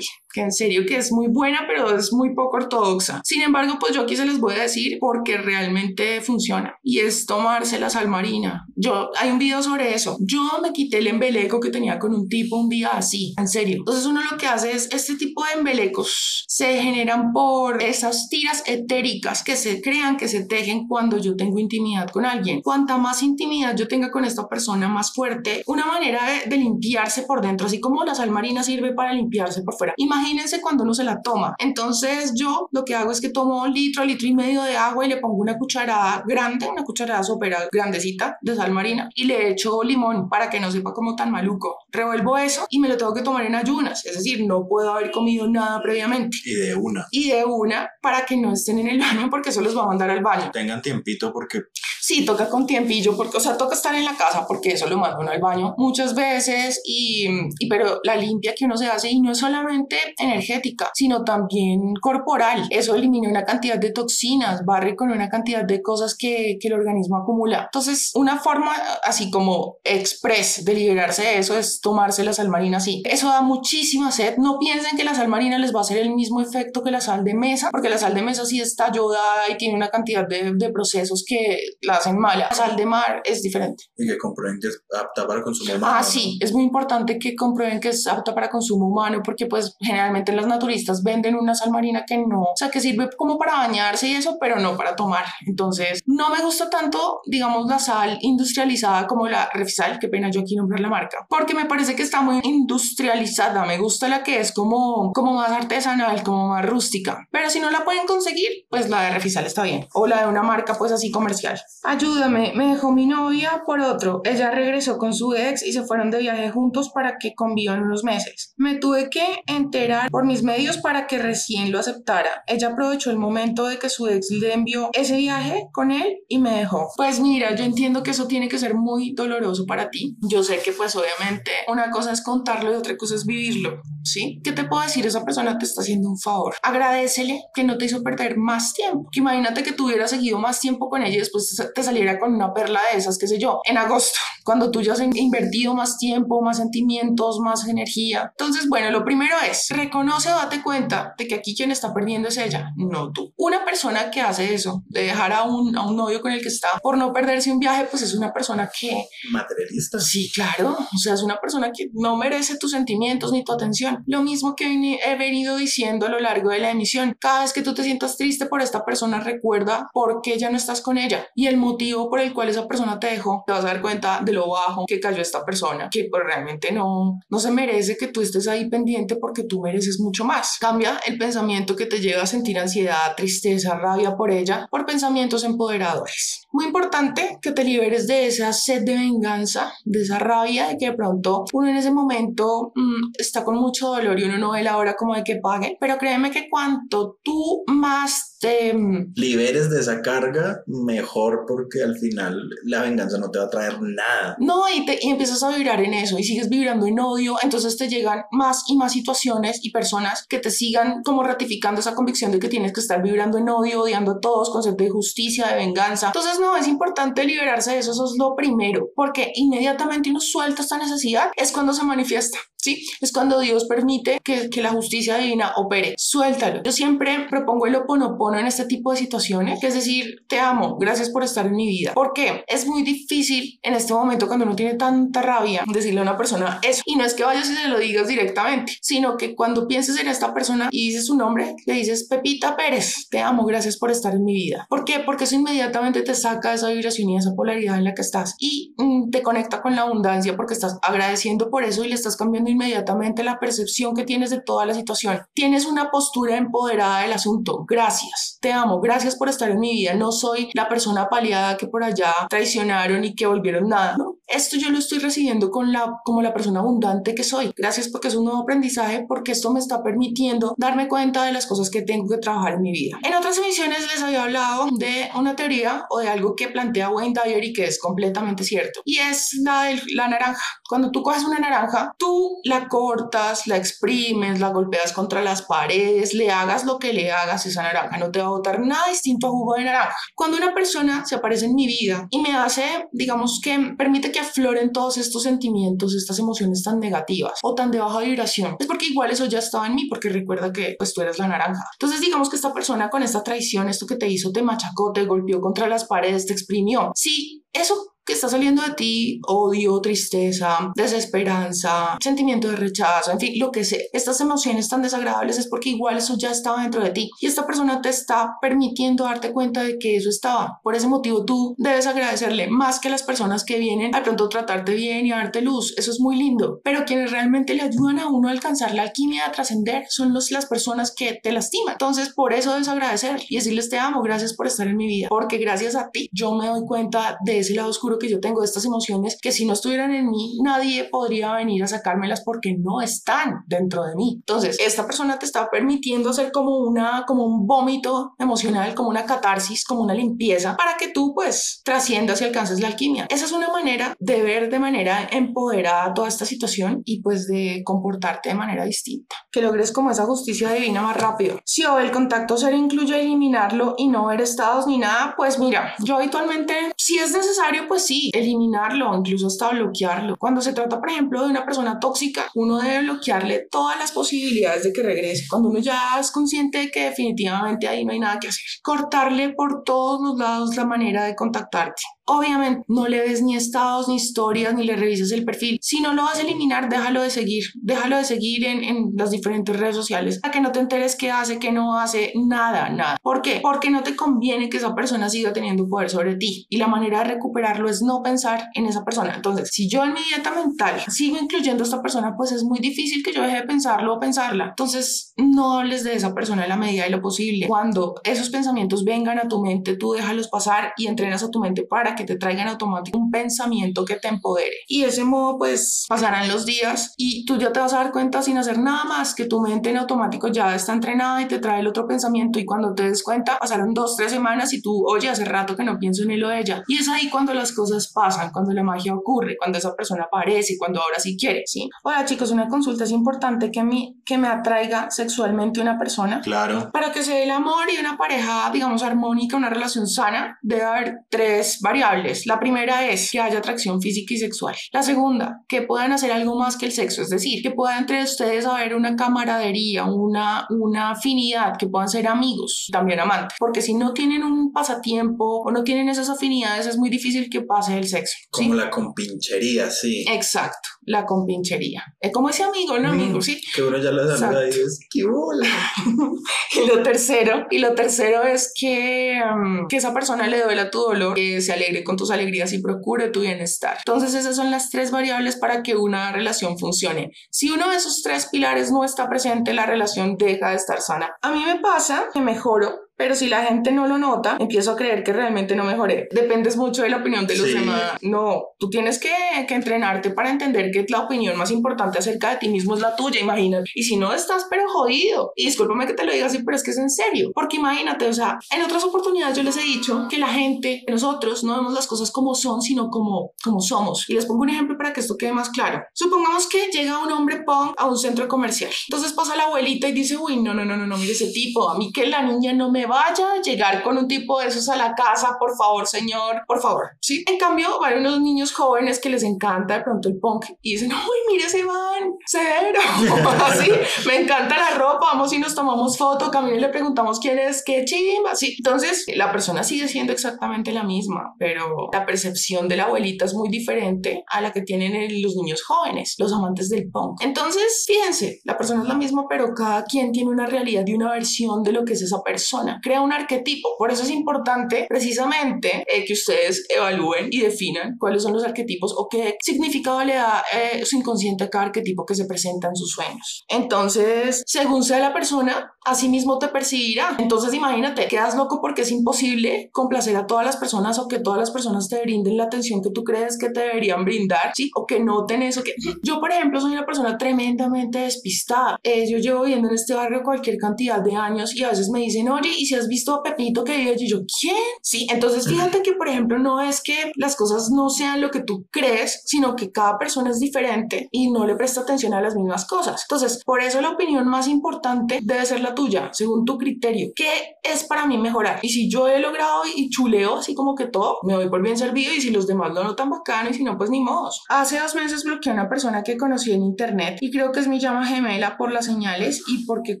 [SPEAKER 1] que en serio que es muy buena, pero es muy poco ortodoxa. Sin embargo, pues yo aquí se les voy a decir porque realmente funciona y es tomarse la sal marina. Yo, hay un video sobre eso. Yo me quité el embeleco que tenía con un tipo un día así, en serio. Entonces uno lo que hace es, este tipo de embelecos se generan por esas tiras etéricas que se crean, que se tejen cuando yo tengo intimidad con alguien. Cuanta más intimidad yo tenga con esta persona, más fuerte. Una manera de, limpiarse por dentro, así como la sal marina sirve para limpiarse por fuera. Imagínense cuando uno se la toma. Entonces yo lo que hago es que tomo un litro, litro y medio de agua y le pongo una cucharada grande, una cucharada súper grandecita de sal marina y le echo limón para que no sepa como tan maluco. Revuelvo eso y me lo tengo que tomar en ayunas, es decir, no puedo haber comido nada previamente.
[SPEAKER 2] Y de una.
[SPEAKER 1] Y de una para que no estén en el baño porque eso los va a mandar al baño.
[SPEAKER 2] Tengan tiempito porque
[SPEAKER 1] Sí, toca con tiempillo, porque, o sea, toca estar en la casa porque eso lo manda uno al baño muchas veces y, y, pero la limpia que uno se hace y no es solamente energética, sino también corporal. Eso elimina una cantidad de toxinas, barre con una cantidad de cosas que, que el organismo acumula. Entonces, una forma así como express de liberarse de eso es tomarse la sal marina así. Eso da muchísima sed. No piensen que la sal marina les va a hacer el mismo efecto que la sal de mesa, porque la sal de mesa sí está ayudada y tiene una cantidad de, de procesos que la hacen mala. La sal de mar es diferente.
[SPEAKER 2] Y que comprueben que es apta para consumo humano.
[SPEAKER 1] Ah, sí, es muy importante que comprueben que es apta para consumo humano porque pues generalmente las naturistas venden una sal marina que no, o sea, que sirve como para bañarse y eso, pero no para tomar. Entonces, no me gusta tanto, digamos, la sal industrializada como la Refisal, qué pena yo aquí nombrar la marca, porque me parece que está muy industrializada. Me gusta la que es como, como más artesanal, como más rústica. Pero si no la pueden conseguir, pues la de Refisal está bien. O la de una marca pues así comercial. Ayúdame, me dejó mi novia por otro. Ella regresó con su ex y se fueron de viaje juntos para que convivan unos meses. Me tuve que enterar por mis medios para que recién lo aceptara. Ella aprovechó el momento de que su ex le envió ese viaje con él y me dejó. Pues mira, yo entiendo que eso tiene que ser muy doloroso para ti. Yo sé que pues obviamente una cosa es contarlo y otra cosa es vivirlo, ¿sí? ¿Qué te puedo decir? Esa persona te está haciendo un favor. Agradecele que no te hizo perder más tiempo. Que imagínate que tú hubieras seguido más tiempo con ella y después te saliera con una perla de esas, qué sé yo, en agosto, cuando tú ya has invertido más tiempo, más sentimientos, más energía. Entonces, bueno, lo primero es, reconoce o date cuenta de que aquí quien está perdiendo es ella, no tú. Una persona que hace eso, de dejar a un, a un novio con el que está por no perderse un viaje, pues es una persona que...
[SPEAKER 2] Materialista.
[SPEAKER 1] Sí, claro. O sea, es una persona que no merece tus sentimientos ni tu atención. Lo mismo que he venido diciendo a lo largo de la emisión. Cada vez que tú te sientas triste por esta persona, recuerda por qué ya no estás con ella y el motivo por el cual esa persona te dejó. Te vas a dar cuenta de lo bajo que cayó esta persona, que pues realmente no, no se merece que tú estés ahí pendiente porque tú mereces mucho más. Cambia el pensamiento que te lleva a sentir ansiedad, tristeza, rabia por ella, por pensamientos empoderadores. Muy importante que te liberes de esa sed de venganza, de esa rabia de que de pronto uno en ese momento mmm, está con mucho dolor y uno no ve la hora como de que pague, pero créeme que cuanto tú más te
[SPEAKER 2] liberes de esa carga, mejor porque al final la venganza no te va a traer nada.
[SPEAKER 1] No, y, te, y empiezas a vibrar en eso y sigues vibrando en odio, entonces te llegan más y más situaciones y personas que te sigan como ratificando esa convicción de que tienes que estar vibrando en odio, odiando a todos, concepto de justicia, de venganza. Entonces, no, es importante liberarse de eso, eso es lo primero, porque inmediatamente uno suelta esta necesidad, es cuando se manifiesta. ¿Sí? Es cuando Dios permite que, que, la justicia divina opere. Suéltalo. Yo siempre propongo el oponopono en este tipo de situaciones, que es decir, te amo, gracias por estar en mi vida. ¿Por qué? Es muy difícil en este momento cuando uno tiene tanta rabia decirle a una persona eso. Y no es que vayas y se lo digas directamente, sino que cuando pienses en esta persona y dices su nombre, le dices Pepita Pérez, te amo, gracias por estar en mi vida. ¿Por qué? Porque eso inmediatamente te saca de esa vibración y esa polaridad en la que estás y mm, te conecta con la abundancia porque estás agradeciendo por eso y le estás cambiando inmediatamente la percepción que tienes de toda la situación. Tienes una postura empoderada del asunto. Gracias, te amo, gracias por estar en mi vida. No soy la persona paliada que por allá traicionaron y que volvieron nada. No, esto yo lo estoy recibiendo con la, como la persona abundante que soy. Gracias porque es un nuevo aprendizaje, porque esto me está permitiendo darme cuenta de las cosas que tengo que trabajar en mi vida. En otras emisiones les había hablado de una teoría o de algo que plantea Wayne Dyer y que es completamente cierto. Y es la de la naranja. Cuando tú coges una naranja, tú la cortas, la exprimes, la golpeas contra las paredes, le hagas lo que le hagas, esa naranja no te va a botar nada distinto a jugo de naranja. Cuando una persona se aparece en mi vida y me hace, digamos que permite que afloren todos estos sentimientos, estas emociones tan negativas o tan de baja vibración, es porque igual eso ya estaba en mí, porque recuerda que pues tú eres la naranja. Entonces digamos que esta persona con esta traición, esto que te hizo, te machacó, te golpeó contra las paredes, te exprimió. Sí, eso que está saliendo de ti, odio, tristeza, desesperanza, sentimiento de rechazo, en fin, lo que sea. Estas emociones tan desagradables es porque igual eso ya estaba dentro de ti y esta persona te está permitiendo darte cuenta de que eso estaba. Por ese motivo tú debes agradecerle más que las personas que vienen a pronto tratarte bien y a darte luz. Eso es muy lindo. Pero quienes realmente le ayudan a uno a alcanzar la alquimia, a trascender, son los, las personas que te lastiman. Entonces, por eso debes agradecer y decirles te amo, gracias por estar en mi vida, porque gracias a ti yo me doy cuenta de ese lado oscuro que yo tengo de estas emociones que si no estuvieran en mí, nadie podría venir a sacármelas porque no están dentro de mí. Entonces, esta persona te está permitiendo hacer como una, como un vómito emocional, como una catarsis, como una limpieza para que tú pues trasciendas y alcances la alquimia. Esa es una manera de ver de manera empoderada toda esta situación y pues de comportarte de manera distinta. Que logres como esa justicia divina más rápido. Si o el contacto cero incluye eliminarlo y no ver estados ni nada, pues mira, yo habitualmente, si es necesario, pues sí, eliminarlo incluso hasta bloquearlo. Cuando se trata, por ejemplo, de una persona tóxica, uno debe bloquearle todas las posibilidades de que regrese. Cuando uno ya es consciente de que definitivamente ahí no hay nada que hacer. Cortarle por todos los lados la manera de contactarte. Obviamente no le ves ni estados, ni historias, ni le revisas el perfil. Si no lo vas a eliminar, déjalo de seguir. Déjalo de seguir en, en las diferentes redes sociales para que no te enteres qué hace, qué no hace, nada, nada. ¿Por qué? Porque no te conviene que esa persona siga teniendo poder sobre ti. Y la manera de recuperarlo es no pensar en esa persona. Entonces, si yo en mi dieta mental sigo incluyendo a esta persona, pues es muy difícil que yo deje de pensarlo o pensarla. Entonces, no hables de esa persona en la medida de lo posible. Cuando esos pensamientos vengan a tu mente, tú déjalos pasar y entrenas a tu mente para que te traigan automático un pensamiento que te empodere. Y de ese modo, pues pasarán los días y tú ya te vas a dar cuenta sin hacer nada más que tu mente en automático ya está entrenada y te trae el otro pensamiento. Y cuando te des cuenta, pasaron dos, tres semanas y tú, oye, hace rato que no pienso en él o ella. Y es ahí cuando las cosas pasan, cuando la magia ocurre, cuando esa persona aparece, cuando ahora sí quiere, ¿sí? Hola chicos, una consulta es importante que, a mí, que me atraiga sexualmente una persona.
[SPEAKER 2] Claro.
[SPEAKER 1] Para que se dé el amor y una pareja, digamos, armónica, una relación sana, debe haber tres variables. La primera es que haya atracción física y sexual. La segunda, que puedan hacer algo más que el sexo, es decir, que pueda entre ustedes haber una camaradería, una, una afinidad, que puedan ser amigos, también amantes. Porque si no tienen un pasatiempo o no tienen esas afinidades, es muy difícil que pase el sexo. ¿sí?
[SPEAKER 2] Como la compinchería, sí.
[SPEAKER 1] Exacto, la compinchería. Es como ese amigo, ¿no? Amigo, sí.
[SPEAKER 2] Que uno ya la saluda y es, ¡qué bola!
[SPEAKER 1] y lo tercero, y lo tercero es que, um, que esa persona le duela tu dolor, que se alegre con tus alegrías y procure tu bienestar. Entonces esas son las tres variables para que una relación funcione. Si uno de esos tres pilares no está presente, la relación deja de estar sana. A mí me pasa que mejoro pero si la gente no lo nota, empiezo a creer que realmente no mejoré. Dependes mucho de la opinión de los
[SPEAKER 2] Sí.
[SPEAKER 1] demás. No, tú tienes que, que entrenarte para entender que la opinión más importante acerca de ti mismo es la tuya, imagínate. Y si no, estás pero jodido. Y discúlpame que te lo diga así, pero es que es en serio. Porque imagínate, o sea, en otras oportunidades yo les he dicho que la gente, nosotros no vemos las cosas como son, sino como, como somos. Y les pongo un ejemplo para que esto quede más claro. Supongamos que llega un hombre punk a un centro comercial. Entonces pasa la abuelita y dice, uy, no, no, no, no, no, mire ese tipo. A mí que la niña no me vaya a llegar con un tipo de esos a la casa, por favor, señor, por favor. Sí. En cambio, van unos niños jóvenes que les encanta de pronto el punk y dicen, uy, mire ese van, cero. Así, me encanta la ropa, vamos y nos tomamos foto, camino y le preguntamos quién es, qué chimba. Sí. Entonces, la persona sigue siendo exactamente la misma, pero la percepción de la abuelita es muy diferente a la que tienen los niños jóvenes, los amantes del punk. Entonces, fíjense, la persona es la misma, pero cada quien tiene una realidad y una versión de lo que es esa persona. Crea un arquetipo. Por eso es importante precisamente eh, que ustedes evalúen y definan cuáles son los arquetipos o qué significado le da eh, su inconsciente a cada arquetipo que se presenta en sus sueños. Entonces, según sea la persona, así mismo te percibirá. Entonces, imagínate, quedas loco porque es imposible complacer a todas las personas o que todas las personas te brinden la atención que tú crees que te deberían brindar, ¿sí? O que noten eso. Que... Yo, por ejemplo, soy una persona tremendamente despistada. Eh, yo llevo viviendo en este barrio cualquier cantidad de años y a veces me dicen, oye, y si has visto a Pepito que vive allí, yo, ¿quién? Sí, entonces fíjate que, por ejemplo, no es que las cosas no sean lo que tú crees, sino que cada persona es diferente y no le presta atención a las mismas cosas. Entonces, por eso la opinión más importante debe ser la tuya, según tu criterio. ¿Qué es para mí mejorar? Y si yo he logrado y chuleo así como que todo, me doy por bien servido y si los demás lo notan bacano y si no, pues ni modos. Hace dos meses bloqueé a una persona que conocí en internet y creo que es mi llama gemela por las señales y porque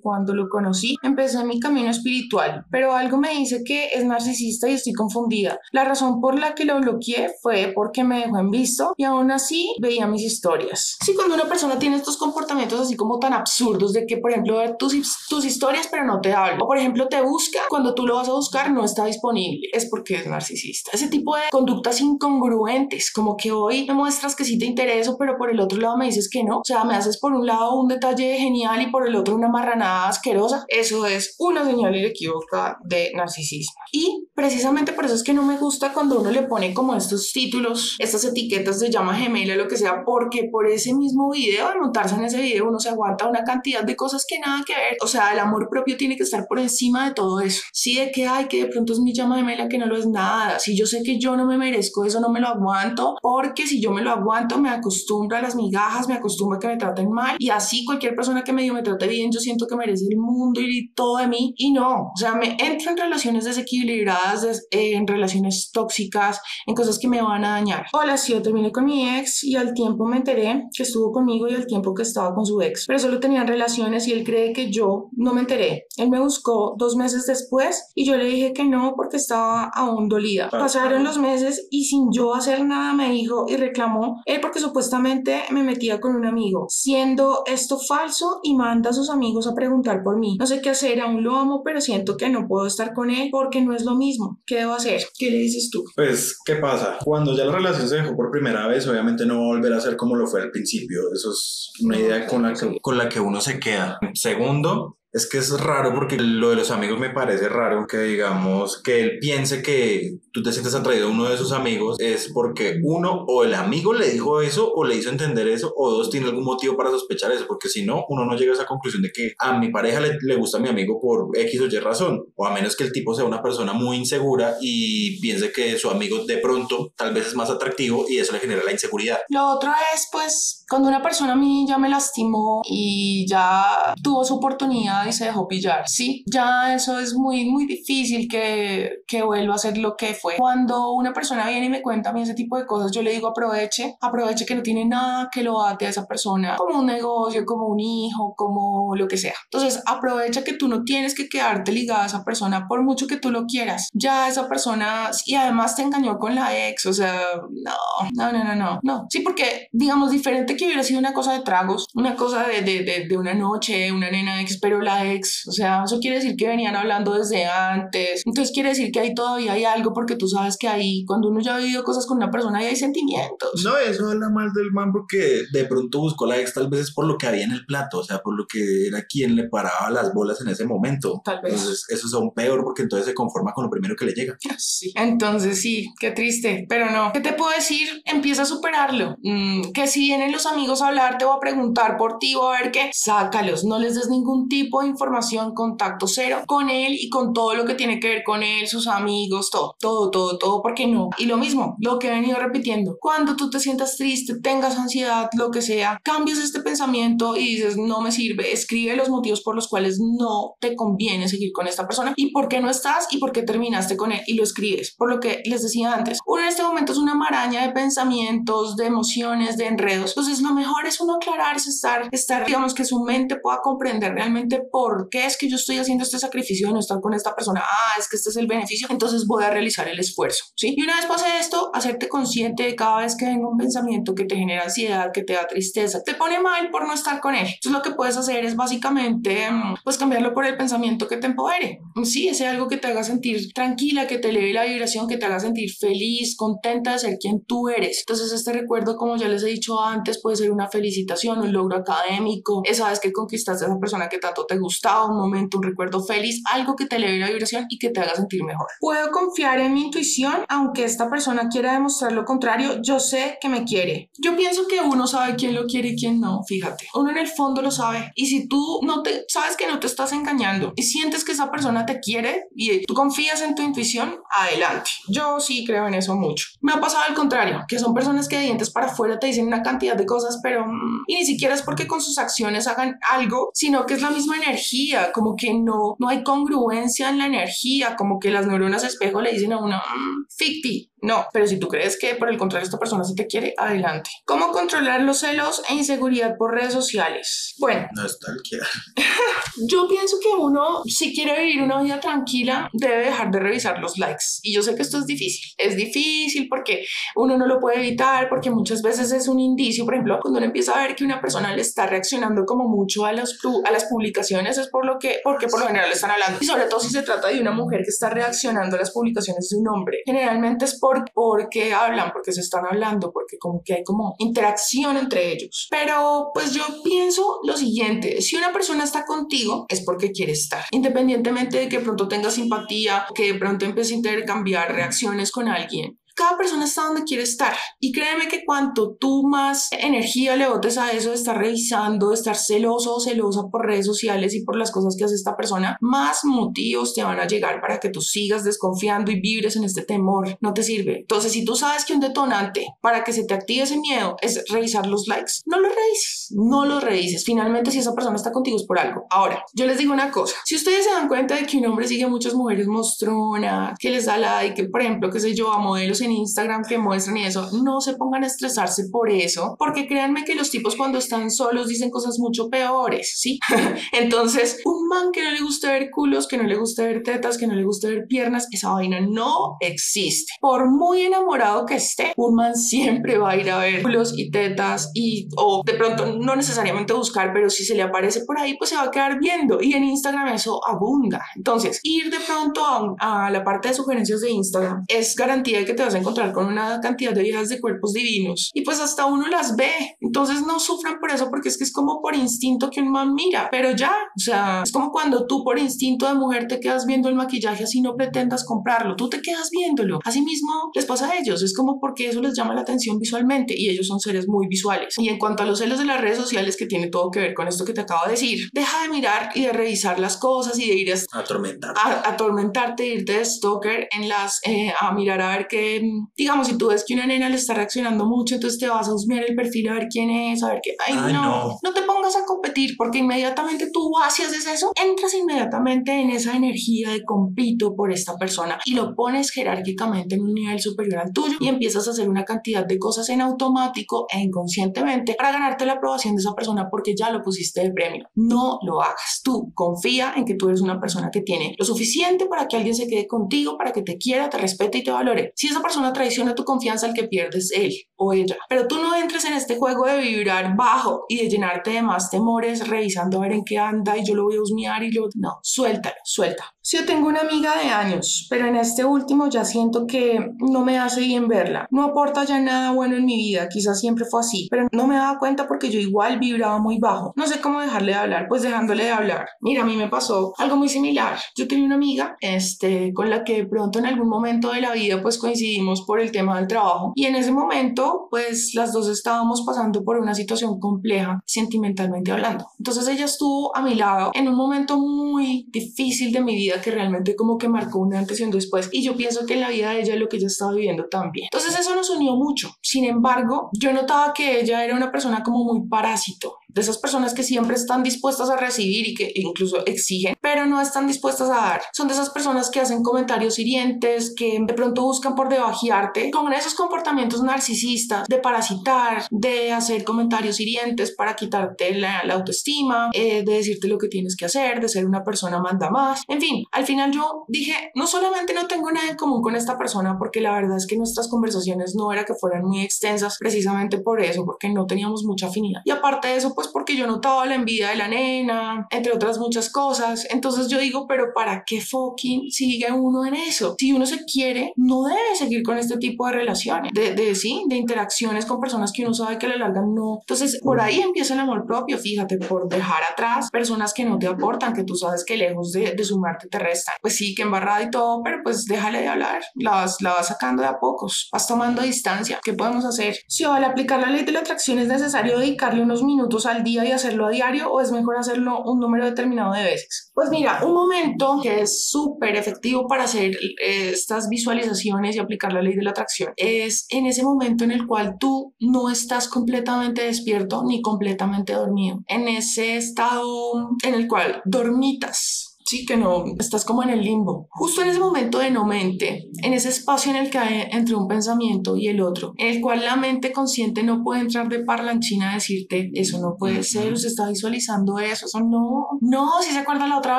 [SPEAKER 1] cuando lo conocí empecé mi camino espiritual, pero algo me dice que es narcisista y estoy confundida. La razón por la que lo bloqueé fue porque me dejó en visto y aún así veía mis historias. Sí, cuando una persona tiene estos comportamientos así como tan absurdos de que, por ejemplo, ver tus, tus historias pero no te habla, o por ejemplo te busca cuando tú lo vas a buscar no está disponible, es porque es narcisista. Ese tipo de conductas incongruentes, como que hoy me muestras que sí te intereso, pero por el otro lado me dices que no, o sea, me haces por un lado un detalle genial y por el otro una marranada asquerosa, eso es una señal inequívoca de narcisismo. Y precisamente por eso es que no me gusta cuando uno le pone como estos títulos, estas etiquetas de llama gemela, lo que sea, porque por ese mismo video, al montarse en ese video, uno se aguanta una cantidad de cosas que nada que ver. O sea, el amor propio tiene que estar por encima de todo eso. Sí, de que, hay que de pronto es mi llama gemela, que no lo es nada. Si yo sé que yo no me merezco eso, no me lo aguanto, porque si yo me lo aguanto, me acostumbro a las migajas, me acostumbro a que me traten mal, y así cualquier persona que medio me trate bien, yo siento que merece el mundo y todo de mí, y no. O sea, me entro en relaciones desequilibradas, eh, en relaciones tóxicas, en cosas que me van a dañar. Hola, sí, yo terminé con mi ex y al tiempo me enteré que estuvo conmigo y al tiempo que estaba con su ex, pero solo tenían relaciones y él cree que yo no me enteré. Él me buscó dos meses después y yo le dije que no porque estaba aún dolida. Pasaron los meses y sin yo hacer nada me dijo y reclamó él porque supuestamente me metía con un amigo, siendo esto falso y manda a sus amigos a preguntar por mí. No sé qué hacer, aún lo amo, pero siento que no puedo estar con él porque no es lo mismo. ¿Qué debo hacer? ¿Qué le dices tú?
[SPEAKER 2] Pues, ¿qué pasa? Cuando ya la relación se dejó por primera vez, obviamente no va a volver a ser como lo fue al principio. Eso es una idea con la que, con la que uno se queda. Segundo, es que es raro porque lo de los amigos me parece raro que digamos que él piense que tú te sientes atraído a uno de sus amigos es porque uno o el amigo le dijo eso o le hizo entender eso o dos tiene algún motivo para sospechar eso porque si no uno no llega a esa conclusión de que a mi pareja le, le gusta a mi amigo por X o Y razón o a menos que el tipo sea una persona muy insegura y piense que su amigo de pronto tal vez es más atractivo y eso le genera la inseguridad.
[SPEAKER 1] Lo otro es pues cuando una persona a mí ya me lastimó y ya tuvo su oportunidad y se dejó pillar. Sí, ya eso es muy, muy difícil que, que vuelva a ser lo que fue. Cuando una persona viene y me cuenta a mí ese tipo de cosas, yo le digo aproveche, aproveche que no tiene nada que lo ate a esa persona, como un negocio, como un hijo, como lo que sea. Entonces, aprovecha que tú no tienes que quedarte ligada a esa persona por mucho que tú lo quieras. Ya esa persona, y además te engañó con la ex, o sea, no, no, no, no, no, no. Sí, porque, digamos, diferente que hubiera sido una cosa de tragos, una cosa de, de, de, de una noche, una nena ex, pero la ex, o sea, eso quiere decir que venían hablando desde antes, entonces quiere decir que ahí todavía hay algo porque tú sabes que ahí, cuando uno ya ha vivido cosas con una persona, ahí hay sentimientos.
[SPEAKER 2] No, eso habla mal del man porque de pronto buscó la ex tal vez es por lo que había en el plato, o sea, por lo que era quien le paraba las bolas en ese momento.
[SPEAKER 1] Tal vez.
[SPEAKER 2] Entonces, eso es aún peor porque entonces se conforma con lo primero que le llega.
[SPEAKER 1] Sí. Entonces, sí, qué triste, pero no. ¿Qué te puedo decir? Empieza a superarlo. Mm, que si vienen los amigos a hablarte o a preguntar por ti o a ver qué, sácalos, no les des ningún tipo de información, contacto cero con él y con todo lo que tiene que ver con él, sus amigos, todo, todo, todo, todo, porque no. Y lo mismo, lo que he venido repitiendo, cuando tú te sientas triste, tengas ansiedad, lo que sea, cambias este pensamiento y dices, no me sirve, escribe los motivos por los cuales no te conviene seguir con esta persona y por qué no estás y por qué terminaste con él y lo escribes. Por lo que les decía antes, uno en este momento es una maraña de pensamientos, de emociones, de enredos. Entonces lo mejor es uno aclararse, estar, estar, digamos que su mente pueda comprender realmente ¿por qué es que yo estoy haciendo este sacrificio de no estar con esta persona? Ah, es que este es el beneficio, entonces voy a realizar el esfuerzo, ¿sí? Y una vez pase esto, hacerte consciente de cada vez que venga un pensamiento que te genera ansiedad, que te da tristeza, te pone mal por no estar con él. Entonces lo que puedes hacer es básicamente, mm, pues cambiarlo por el pensamiento que te empodere. Sí, ese algo que te haga sentir tranquila, que te eleve la vibración, que te haga sentir feliz, contenta de ser quien tú eres. Entonces este recuerdo, como ya les he dicho antes, puede ser una felicitación, un logro académico, esa vez que conquistaste a esa persona que tanto te gusta un momento, un recuerdo feliz, algo que te eleve la vibración y que te haga sentir mejor. Puedo confiar en mí intuición, aunque esta persona quiera demostrar lo contrario, yo sé que me quiere. Yo pienso que uno sabe quién lo quiere y quién no, fíjate. Uno en el fondo lo sabe. Y si tú no te sabes que no te estás engañando y sientes que esa persona te quiere y tú confías en tu intuición, adelante. Yo sí creo en eso mucho. Me ha pasado al contrario, que son personas que de dientes para afuera te dicen una cantidad de cosas, pero mm, y ni siquiera es porque con sus acciones hagan algo, sino que es la misma energía, como que no no hay congruencia en la energía, como que las neuronas espejo le dicen a uno, mmm, ficti, no, pero si tú crees que por el contrario esta persona sí te quiere, adelante. ¿Cómo controlar los celos e inseguridad por redes sociales? Bueno,
[SPEAKER 2] no es tal
[SPEAKER 1] yo pienso que uno, si quiere vivir una vida tranquila, debe dejar de revisar los likes. Y yo sé que esto es difícil. Es difícil porque uno no lo puede evitar, porque muchas veces es un indicio. Por ejemplo, cuando uno empieza a ver que una persona le está reaccionando como mucho a, los, a las publicaciones, es por lo que, porque por lo general le están hablando. Y sobre todo si se trata de una mujer que está reaccionando a las publicaciones de un hombre. Generalmente es por porque hablan, porque se están hablando, porque como que hay como interacción entre ellos. Pero pues yo pienso lo siguiente, si una persona está contigo es porque quiere estar, independientemente de que pronto tenga simpatía, que de pronto empiece a intercambiar reacciones con alguien cada persona está donde quiere estar. Y créeme que cuanto tú más energía le botes a eso de estar revisando, de estar celoso o celosa por redes sociales y por las cosas que hace esta persona, más motivos te van a llegar para que tú sigas desconfiando y vibres en este temor. No te sirve. Entonces, si tú sabes que un detonante para que se te active ese miedo es revisar los likes, no lo revises. No lo revises. Finalmente, si esa persona está contigo es por algo. Ahora, yo les digo una cosa. Si ustedes se dan cuenta de que un hombre sigue a muchas mujeres mostrona, que les da like, que por ejemplo, qué sé yo, a modelos en Instagram que muestran y eso, no se pongan a estresarse por eso, porque créanme que los tipos cuando están solos dicen cosas mucho peores, ¿sí? Entonces, un man que no le gusta ver culos, que no le gusta ver tetas, que no le gusta ver piernas, esa vaina no existe. Por muy enamorado que esté, un man siempre va a ir a ver culos y tetas y, o de pronto no necesariamente buscar, pero si se le aparece por ahí, pues se va a quedar viendo. Y en Instagram eso abunda. Entonces, ir de pronto a, a la parte de sugerencias de Instagram es garantía de que te vas a encontrar con una cantidad de viejas de cuerpos divinos y pues hasta uno las ve. Entonces no sufran por eso porque es que es como por instinto que un man mira, pero ya, o sea, es como cuando tú por instinto de mujer te quedas viendo el maquillaje así no pretendas comprarlo, tú te quedas viéndolo. Así mismo les pasa a ellos, es como porque eso les llama la atención visualmente y ellos son seres muy visuales. Y en cuanto a los celos de las redes sociales que tiene todo que ver con esto que te acabo de decir, deja de mirar y de revisar las cosas y de ir a
[SPEAKER 2] atormentar.
[SPEAKER 1] A, atormentarte, irte de stalker en las, eh, a mirar a ver qué digamos, si tú ves que una nena le está reaccionando mucho, entonces te vas a husmear el perfil a ver quién es, a ver qué. Ay, no, no, te pongas a competir porque inmediatamente tú vas y haces eso, entras inmediatamente en esa energía de compito por esta persona y lo pones jerárquicamente en un nivel superior al tuyo y empiezas a hacer una cantidad de cosas en automático e inconscientemente para ganarte la aprobación de esa persona porque ya lo pusiste de premio. No lo hagas. Tú confía en que tú eres una persona que tiene lo suficiente para que alguien se quede contigo, para que te quiera, te respete y te valore. Si esa persona persona traiciona tu confianza, al que pierdes él o ella. Pero tú no entres en este juego de vibrar bajo y de llenarte de más temores revisando a ver en qué anda y yo lo voy a husmear y yo... No, suéltalo, suelta. Si yo tengo una amiga de años, pero en este último ya siento que no me hace bien verla. No aporta ya nada bueno en mi vida, quizás siempre fue así, pero no me daba cuenta porque yo igual vibraba muy bajo. No sé cómo dejarle de hablar, pues dejándole de hablar. Mira, a mí me pasó algo muy similar. Yo tenía una amiga, este, con la que de pronto en algún momento de la vida pues coincidimos por el tema del trabajo y en ese momento pues las dos estábamos pasando por una situación compleja sentimentalmente hablando. Entonces ella estuvo a mi lado en un momento muy difícil de mi vida que realmente como que marcó una antes y un después y yo pienso que en la vida de ella lo que ella estaba viviendo también. Entonces eso nos unió mucho. Sin embargo, yo notaba que ella era una persona como muy parásito de esas personas que siempre están dispuestas a recibir y que incluso exigen, pero no están dispuestas a dar. Son de esas personas que hacen comentarios hirientes, que de pronto buscan por debajearte, con esos comportamientos narcisistas de parasitar, de hacer comentarios hirientes para quitarte la, autoestima, eh, de decirte lo que tienes que hacer, de ser una persona manda más. En fin, al final yo dije, no solamente no tengo nada en común con esta persona, porque la verdad es que nuestras conversaciones no era que fueran muy extensas, precisamente por eso, porque no teníamos mucha afinidad. Y aparte de eso, pues porque yo notaba la envidia de la nena, entre otras muchas cosas. Entonces yo digo, pero ¿para qué fucking sigue uno en eso? Si uno se quiere, no debe seguir con este tipo de relaciones, de, de sí, de interacciones con personas que uno sabe que a la larga no. Entonces por ahí empieza el amor propio, fíjate, por dejar atrás personas que no te aportan, que tú sabes que lejos de, de sumarte te restan. Pues sí, que embarrada y todo, pero pues déjale de hablar, la vas, la vas sacando de a pocos, vas tomando distancia. ¿Qué podemos hacer? Si al aplicar la ley de la atracción es necesario dedicarle unos minutos al día y hacerlo a diario o es mejor hacerlo un número determinado de veces? Pues mira, un momento que es súper efectivo para hacer eh, estas visualizaciones y aplicar la ley de la atracción es en ese momento en el cual tú no estás completamente despierto ni completamente dormido. En ese estado en el cual dormitas Sí, que no, estás como en el limbo. Justo en ese momento de no mente, en ese espacio en el que hay entre un pensamiento y el otro, en el cual la mente consciente no puede entrar de parlanchina a decirte, eso no puede ser, usted está visualizando eso, eso no, no, si se acuerda la otra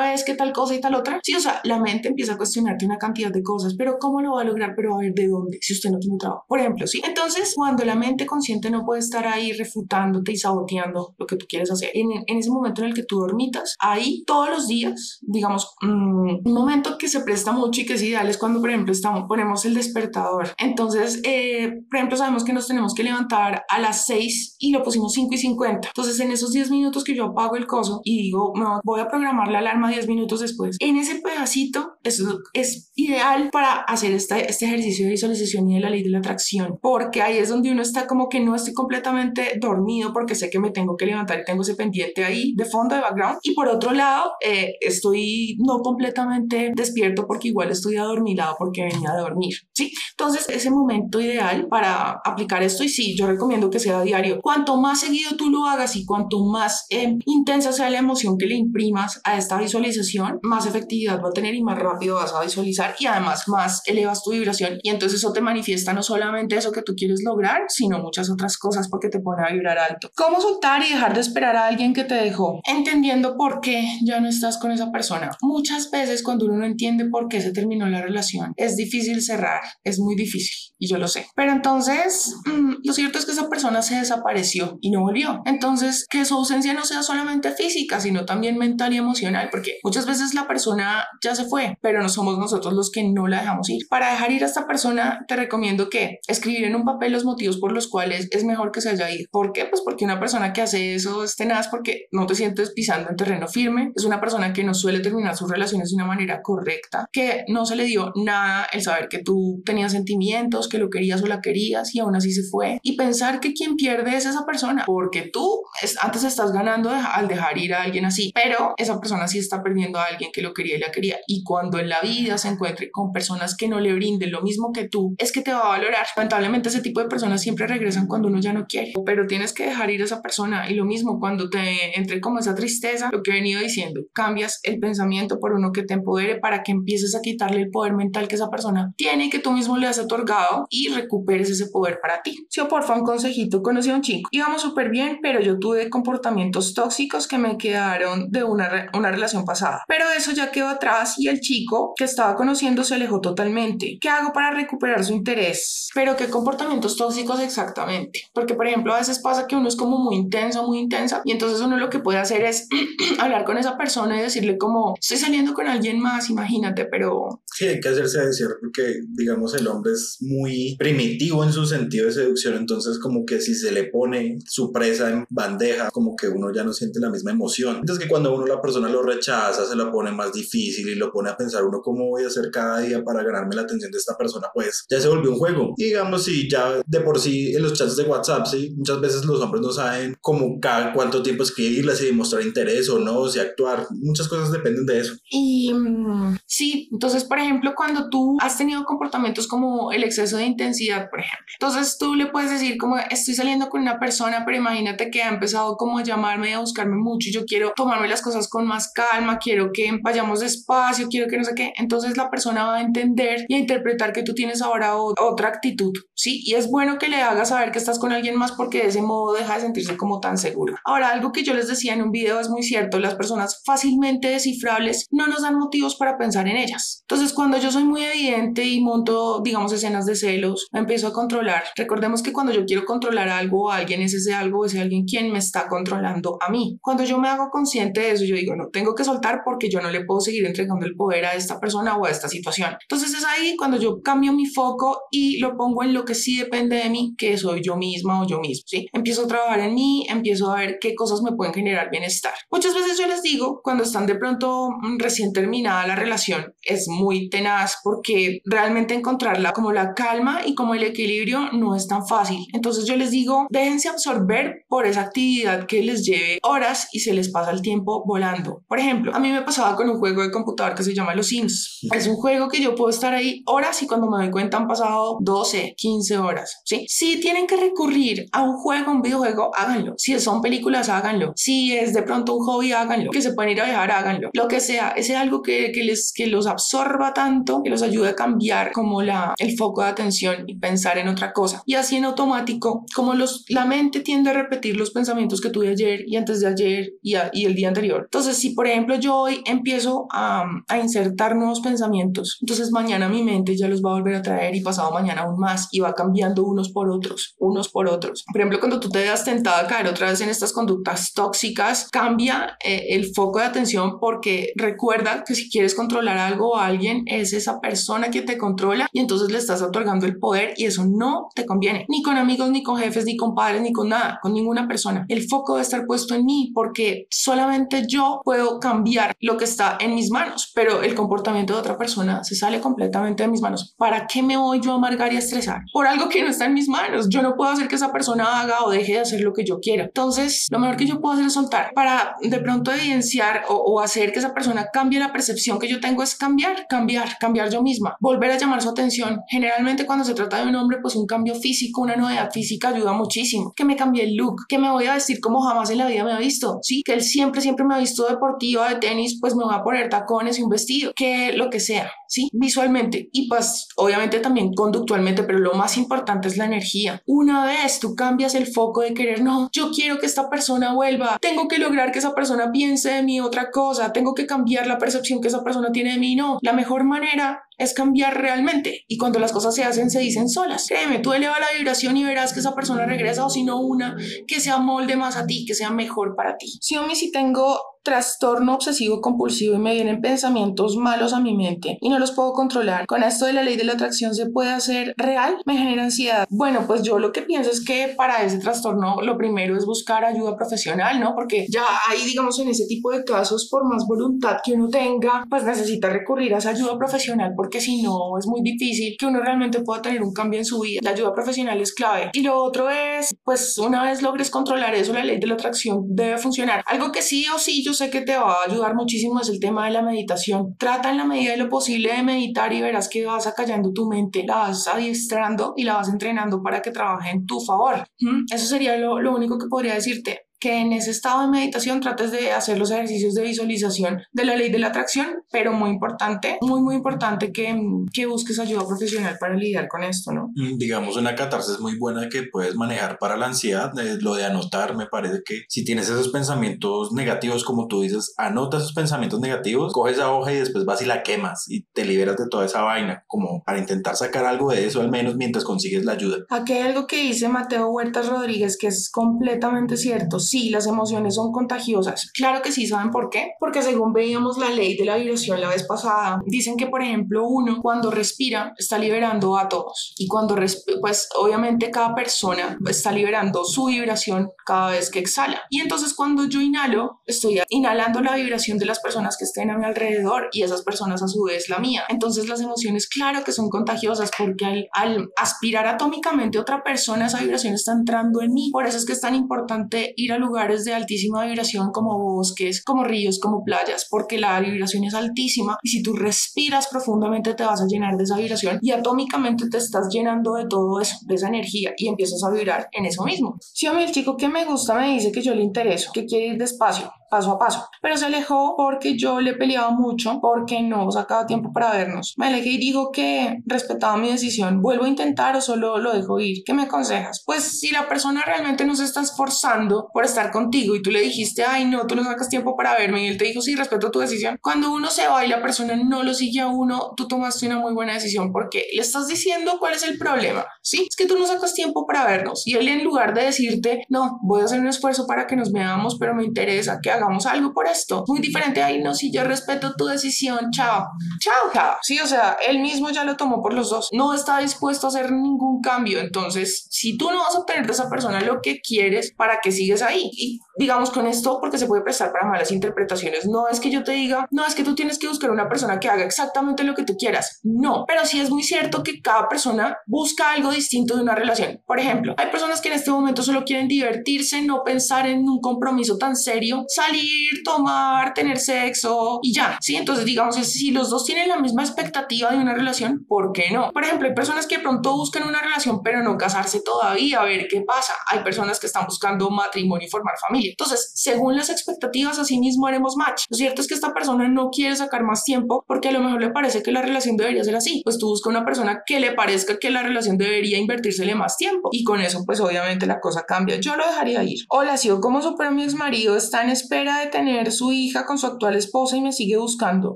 [SPEAKER 1] vez que tal cosa y tal otra. Sí, o sea, la mente empieza a cuestionarte una cantidad de cosas, pero ¿cómo lo va a lograr? Pero a ver, ¿de dónde? Si usted no tiene trabajo. Por ejemplo, sí. Entonces, cuando la mente consciente no puede estar ahí refutándote y saboteando lo que tú quieres hacer, en, en ese momento en el que tú dormitas, ahí todos los días, digamos, mm, un momento que se presta mucho y que es ideal es cuando, por ejemplo, estamos, ponemos el despertador. Entonces, eh, por ejemplo, sabemos que nos tenemos que levantar a las 6 y lo pusimos 5 y 50. Entonces, en esos 10 minutos que yo apago el coso y digo, no, voy a programar la alarma 10 minutos después, en ese pedacito eso es ideal para hacer este, este ejercicio de visualización y de la ley de la atracción, porque ahí es donde uno está como que no estoy completamente dormido porque sé que me tengo que levantar y tengo ese pendiente ahí de fondo, de background. Y por otro lado, eh, estoy no completamente despierto porque igual estoy adormilado porque venía a dormir, ¿sí? Entonces, ese momento ideal para aplicar esto y sí, yo recomiendo que sea diario. Cuanto más seguido tú lo hagas y cuanto más eh, intensa sea la emoción que le imprimas a esta visualización, más efectividad va a tener y más rápido vas a visualizar y además más elevas tu vibración y entonces eso te manifiesta no solamente eso que tú quieres lograr, sino muchas otras cosas porque te pone a vibrar alto. ¿Cómo soltar y dejar de esperar a alguien que te dejó? Entendiendo por qué ya no estás con esa persona Muchas veces cuando uno no entiende por qué se terminó la relación, es difícil cerrar, es muy difícil y yo lo sé. Pero entonces, mm, lo cierto es que esa persona se desapareció y no volvió. Entonces, que su ausencia no sea solamente física, sino también mental y emocional, porque muchas veces la persona ya se fue, pero no somos nosotros los que no la dejamos ir. Para dejar ir a esta persona, te recomiendo que escribir en un papel los motivos por los cuales es mejor que se haya ido. ¿Por qué? Pues porque una persona que hace eso es tenaz porque no te sientes pisando en terreno firme, es una persona que no suele terminar sus relaciones de una manera correcta, que no se le dio nada el saber que tú tenías sentimientos, que lo querías o la querías y aún así se fue. Y pensar que quien pierde es esa persona, porque tú antes estás ganando al dejar ir a alguien así, pero esa persona sí está perdiendo a alguien que lo quería y la quería. Y cuando en la vida se encuentre con personas que no le brinden lo mismo que tú, es que te va a valorar. Lamentablemente ese tipo de personas siempre regresan cuando uno ya no quiere, pero tienes que dejar ir a esa persona. Y lo mismo cuando te entre como esa tristeza, lo que he venido diciendo, cambias el pensamiento por uno que te empodere para que empieces a quitarle el poder mental que esa persona tiene y que tú mismo le has otorgado y recuperes ese poder para ti. Si o porfa, un consejito, conocí a un chico, íbamos súper bien, pero yo tuve comportamientos tóxicos que me quedaron de una, una relación pasada. Pero eso ya quedó atrás y el chico que estaba conociendo se alejó totalmente. ¿Qué hago para recuperar su interés? Pero qué comportamientos tóxicos exactamente. Porque, por ejemplo, a veces pasa que uno es como muy intenso, muy intensa, y entonces uno lo que puede hacer es hablar con esa persona y decirle como, estoy saliendo con alguien más, imagínate, pero...
[SPEAKER 2] Sí, hay que hacerse decir porque, digamos, el hombre es muy primitivo en su sentido de seducción, entonces como que si se le pone su presa en bandeja, como que uno ya no siente la misma emoción. Entonces que cuando uno la persona lo rechaza, se la pone más difícil y lo pone a pensar uno cómo voy a hacer cada día para ganarme la atención de esta persona, pues ya se volvió un juego. Y digamos, si ya de por sí en los chats de WhatsApp, sí, muchas veces los hombres no saben cómo cada cuánto tiempo escribirlas, si demostrar interés o no, si actuar, muchas cosas dependen de eso.
[SPEAKER 1] Y mm, sí, entonces, por ejemplo, cuando tú has tenido comportamientos como el exceso de intensidad, por ejemplo, entonces tú le puedes decir como estoy saliendo con una persona, pero imagínate que ha empezado como a llamarme y a buscarme mucho yo quiero tomarme las cosas con más calma, quiero que vayamos despacio, quiero que no sé qué. Entonces la persona va a entender y a interpretar que tú tienes ahora otra actitud, ¿sí? Y es bueno que le hagas saber que estás con alguien más porque de ese modo deja de sentirse como tan seguro. Ahora, algo que yo les decía en un video es muy cierto, las personas fácilmente descifran no nos dan motivos para pensar en ellas. Entonces, cuando yo soy muy evidente y monto, digamos, escenas de celos, me empiezo a controlar. Recordemos que cuando yo quiero controlar algo o alguien, es ese algo, ese alguien quien me está controlando a mí. Cuando yo me hago consciente de eso, yo digo, no, tengo que soltar porque yo no le puedo seguir entregando el poder a esta persona o a esta situación. Entonces es ahí cuando yo cambio mi foco y lo pongo en lo que sí depende de mí, que soy yo misma o yo mismo, ¿sí? Empiezo a trabajar en mí, empiezo a ver qué cosas me pueden generar bienestar. Muchas veces yo les digo, cuando están de pronto mm, recién terminada la relación, es muy tenaz porque realmente encontrarla como la calma y como el equilibrio no es tan fácil. Entonces yo les digo, déjense absorber por esa actividad que les lleve horas y se les pasa el tiempo volando. Por ejemplo, a mí me pasaba con un juego de computador que se llama Los Sims. Es un juego que yo puedo estar ahí horas y cuando me doy cuenta han pasado 12, 15 horas. ¿sí? Si tienen que recurrir a un juego, un videojuego, háganlo. Si son películas, háganlo. Si es de pronto un hobby, háganlo. Que se pueden ir a viajar, háganlo. Lo que sea, ese algo que, que, les, que los absorba tanto, que los ayude a cambiar como la, el foco de atención y pensar en otra cosa. Y así en automático, como los, la mente tiende a repetir los pensamientos que tuve ayer y antes de ayer y, y el día anterior. Entonces, si por ejemplo yo hoy empiezo a, a insertar nuevos pensamientos, entonces mañana mi mente ya los va a volver a traer y pasado mañana aún más y va cambiando unos por otros, unos por otros. Por ejemplo, cuando tú te veas tentado a caer otra vez en estas conductas tóxicas, cambia eh, el foco de atención porque recuerda que si quieres controlar algo o alguien, es esa persona que te controla y entonces le estás otorgando el poder y eso no te conviene, ni con amigos, ni con jefes, ni con padres, ni con nada, con ninguna persona. El foco debe estar puesto en mí porque solamente yo puedo cambiar lo que está en mis manos, pero el comportamiento de otra persona se sale completamente de mis manos. ¿Para qué me voy yo a amargar y a estresar? Por algo que no está en mis manos. Yo no puedo hacer que esa persona haga o deje de hacer lo que yo quiera. Entonces, lo mejor que yo puedo hacer es soltar para de pronto evidenciar o, o hacer que esa persona cambie la percepción que yo tengo es cambiar, cambiar, cambiar yo misma, volver a llamar su atención. Generalmente cuando se trata de un hombre, pues un cambio físico, una novedad física ayuda muchísimo. Que me cambie el look, que me voy a vestir como jamás en la vida me ha visto, ¿sí? Que él siempre, siempre me ha visto deportiva, de tenis, pues me voy a poner tacones y un vestido, que lo que sea, ¿sí? Visualmente y pues obviamente también conductualmente, pero lo más importante es la energía. Una vez tú cambias el foco de querer, no, yo quiero que esta persona vuelva, tengo que lograr que esa persona piense de mí otra cosa, tengo que cambiar la percepción que esa persona tiene de mí, no, la mejor manera es cambiar realmente. Y cuando las cosas se hacen, se dicen solas. Créeme, tú eleva la vibración y verás que esa persona regresa o si no una que se amolde más a ti, que sea mejor para ti. Si mí si tengo trastorno obsesivo compulsivo y me vienen pensamientos malos a mi mente y no los puedo controlar. Con esto de la ley de la atracción se puede hacer real, me genera ansiedad. Bueno, pues yo lo que pienso es que para ese trastorno lo primero es buscar ayuda profesional, ¿no? Porque ya ahí, digamos, en ese tipo de casos, por más voluntad que uno tenga, pues necesita recurrir a esa ayuda profesional porque si no es muy difícil que uno realmente pueda tener un cambio en su vida. La ayuda profesional es clave. Y lo otro es, pues una vez logres controlar eso, la ley de la atracción debe funcionar. Algo que sí o sí yo sé que te va a ayudar muchísimo es el tema de la meditación. Trata en la medida de lo posible de meditar y verás que vas acallando tu mente, la vas adiestrando y la vas entrenando para que trabaje en tu favor. Eso sería lo, lo único que podría decirte que en ese estado de meditación trates de hacer los ejercicios de visualización de la ley de la atracción, pero muy importante, muy, muy importante que, que busques ayuda profesional para lidiar con esto, ¿no?
[SPEAKER 2] Mm, digamos, una catarsis muy buena que puedes manejar para la ansiedad, eh, lo de anotar, me parece que si tienes esos pensamientos negativos, como tú dices, anota esos pensamientos negativos, coges esa hoja y después vas y la quemas y te liberas de toda esa vaina, como para intentar sacar algo de eso al menos mientras consigues la ayuda.
[SPEAKER 1] Aquí hay algo que dice Mateo Huertas Rodríguez que es completamente cierto sí, las emociones son contagiosas. Claro que sí, ¿saben por qué? Porque según veíamos la ley de la vibración la vez pasada, dicen que, por ejemplo, uno cuando respira está liberando átomos y cuando, pues obviamente cada persona está liberando su vibración cada vez que exhala. Y entonces cuando yo inhalo, estoy inhalando la vibración de las personas que estén a mi alrededor y esas personas a su vez la mía. Entonces las emociones, claro que son contagiosas porque al, aspirar atómicamente otra persona, esa vibración está entrando en mí. Por eso es que es tan importante ir al lugares de altísima vibración como bosques, como ríos, como playas, porque la vibración es altísima y si tú respiras profundamente te vas a llenar de esa vibración y atómicamente te estás llenando de todo eso, de esa energía y empiezas a vibrar en eso mismo. Si a mí el chico que me gusta me dice que yo le intereso, que quiere ir despacio, paso a paso. Pero se alejó porque yo le peleaba mucho, porque no sacaba tiempo para vernos. Me alejé y dijo que respetaba mi decisión. ¿Vuelvo a intentar o solo lo dejo ir? ¿Qué me aconsejas? Pues si la persona realmente no se está esforzando por estar contigo y tú le dijiste, ay, no, tú no sacas tiempo para verme y él te dijo, sí, respeto tu decisión. Cuando uno se va y la persona no lo sigue a uno, tú tomaste una muy buena decisión porque le estás diciendo cuál es el problema. Sí, es que tú no sacas tiempo para vernos y él en lugar de decirte, no, voy a hacer un esfuerzo para que nos veamos, pero me interesa que hagamos algo por esto. Muy diferente ahí, no, si yo respeto tu decisión, chao, chao, chao. Sí, o sea, él mismo ya lo tomó por los dos. No está dispuesto a hacer ningún cambio. Entonces, si tú no vas a obtener de esa persona lo que quieres, ¿para que sigues ahí? Digamos con esto, porque se puede prestar para malas interpretaciones, no es que yo te diga, no es que tú tienes que buscar una persona que haga exactamente lo que tú quieras. No, pero sí es muy cierto que cada persona busca algo distinto de una relación. Por ejemplo, hay personas que en este momento solo quieren divertirse, no pensar en un compromiso tan serio, salir, tomar, tener sexo y ya. Sí, entonces digamos, si los dos tienen la misma expectativa de una relación, ¿por qué no? Por ejemplo, hay personas que pronto buscan una relación pero no casarse todavía, a ver qué pasa. Hay personas que están buscando matrimonio y formar familia. Entonces, según las expectativas, así mismo haremos match. Lo cierto es que esta persona no quiere sacar más tiempo porque a lo mejor le parece que la relación debería ser así. Pues tú buscas una persona que le parezca que la relación debería invertírsele más tiempo y con eso pues obviamente la cosa cambia. Yo lo dejaría ir. Hola, sigo como super mi ex marido está en espera de tener su hija con su actual esposa y me sigue buscando.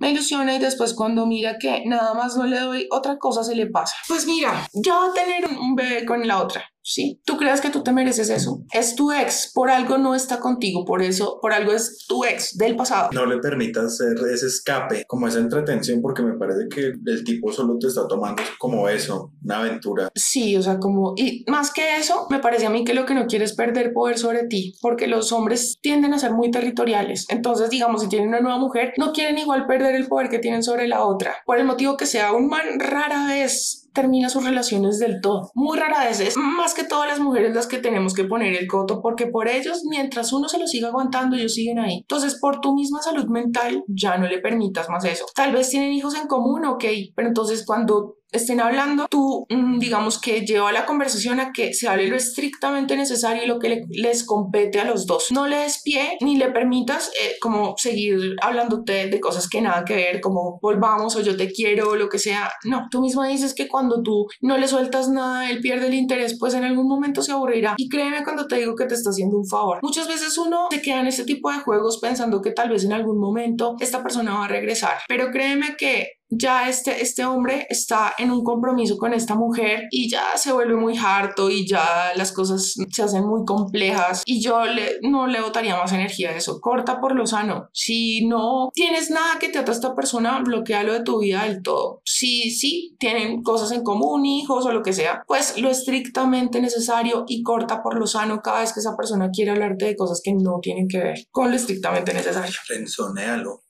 [SPEAKER 1] Me ilusiona y después cuando mira que nada más no le doy otra cosa se le pasa. Pues mira, ya va a tener un bebé con la otra. ¿Sí? Tú crees que tú te mereces eso. Es tu ex, por algo no está contigo, por eso, por algo es tu ex del pasado.
[SPEAKER 2] No le permitas hacer ese escape, como esa entretención, porque me parece que el tipo solo te está tomando como eso, una aventura.
[SPEAKER 1] Sí, o sea, como, y más que eso, me parece a mí que lo que no quiere es perder poder sobre ti, porque los hombres tienden a ser muy territoriales. Entonces, digamos, si tienen una nueva mujer, no quieren igual perder el poder que tienen sobre la otra, por el motivo que sea un man rara vez termina sus relaciones del todo. Muy rara vez es más que todas las mujeres las que tenemos que poner el coto porque por ellos, mientras uno se lo siga aguantando, ellos siguen ahí. Entonces, por tu misma salud mental, ya no le permitas más eso. Tal vez tienen hijos en común, ok, pero entonces cuando estén hablando, tú mm, digamos que lleva la conversación a que se hable lo estrictamente necesario y lo que les compete a los dos. No le des pie ni le permitas eh, como seguir hablándote de cosas que nada que ver, como volvamos o yo te quiero o lo que sea. No, tú misma dices que cuando tú no le sueltas nada, él pierde el interés, pues en algún momento se aburrirá. Y créeme cuando te digo que te está haciendo un favor. Muchas veces uno se queda en este tipo de juegos pensando que tal vez en algún momento esta persona va a regresar, pero créeme que ya este, este hombre está en un compromiso con esta mujer y ya se vuelve muy harto y ya las cosas se hacen muy complejas y yo le, no le botaría más energía a eso. Corta por lo sano. Si no tienes nada que te ata a esta persona, bloquealo de tu vida del todo. Si sí tienen cosas en común, hijos o lo que sea, pues lo estrictamente necesario y corta por lo sano cada vez que esa persona quiere hablarte de cosas que no tienen que ver con lo estrictamente necesario.
[SPEAKER 2] Pensonéalo.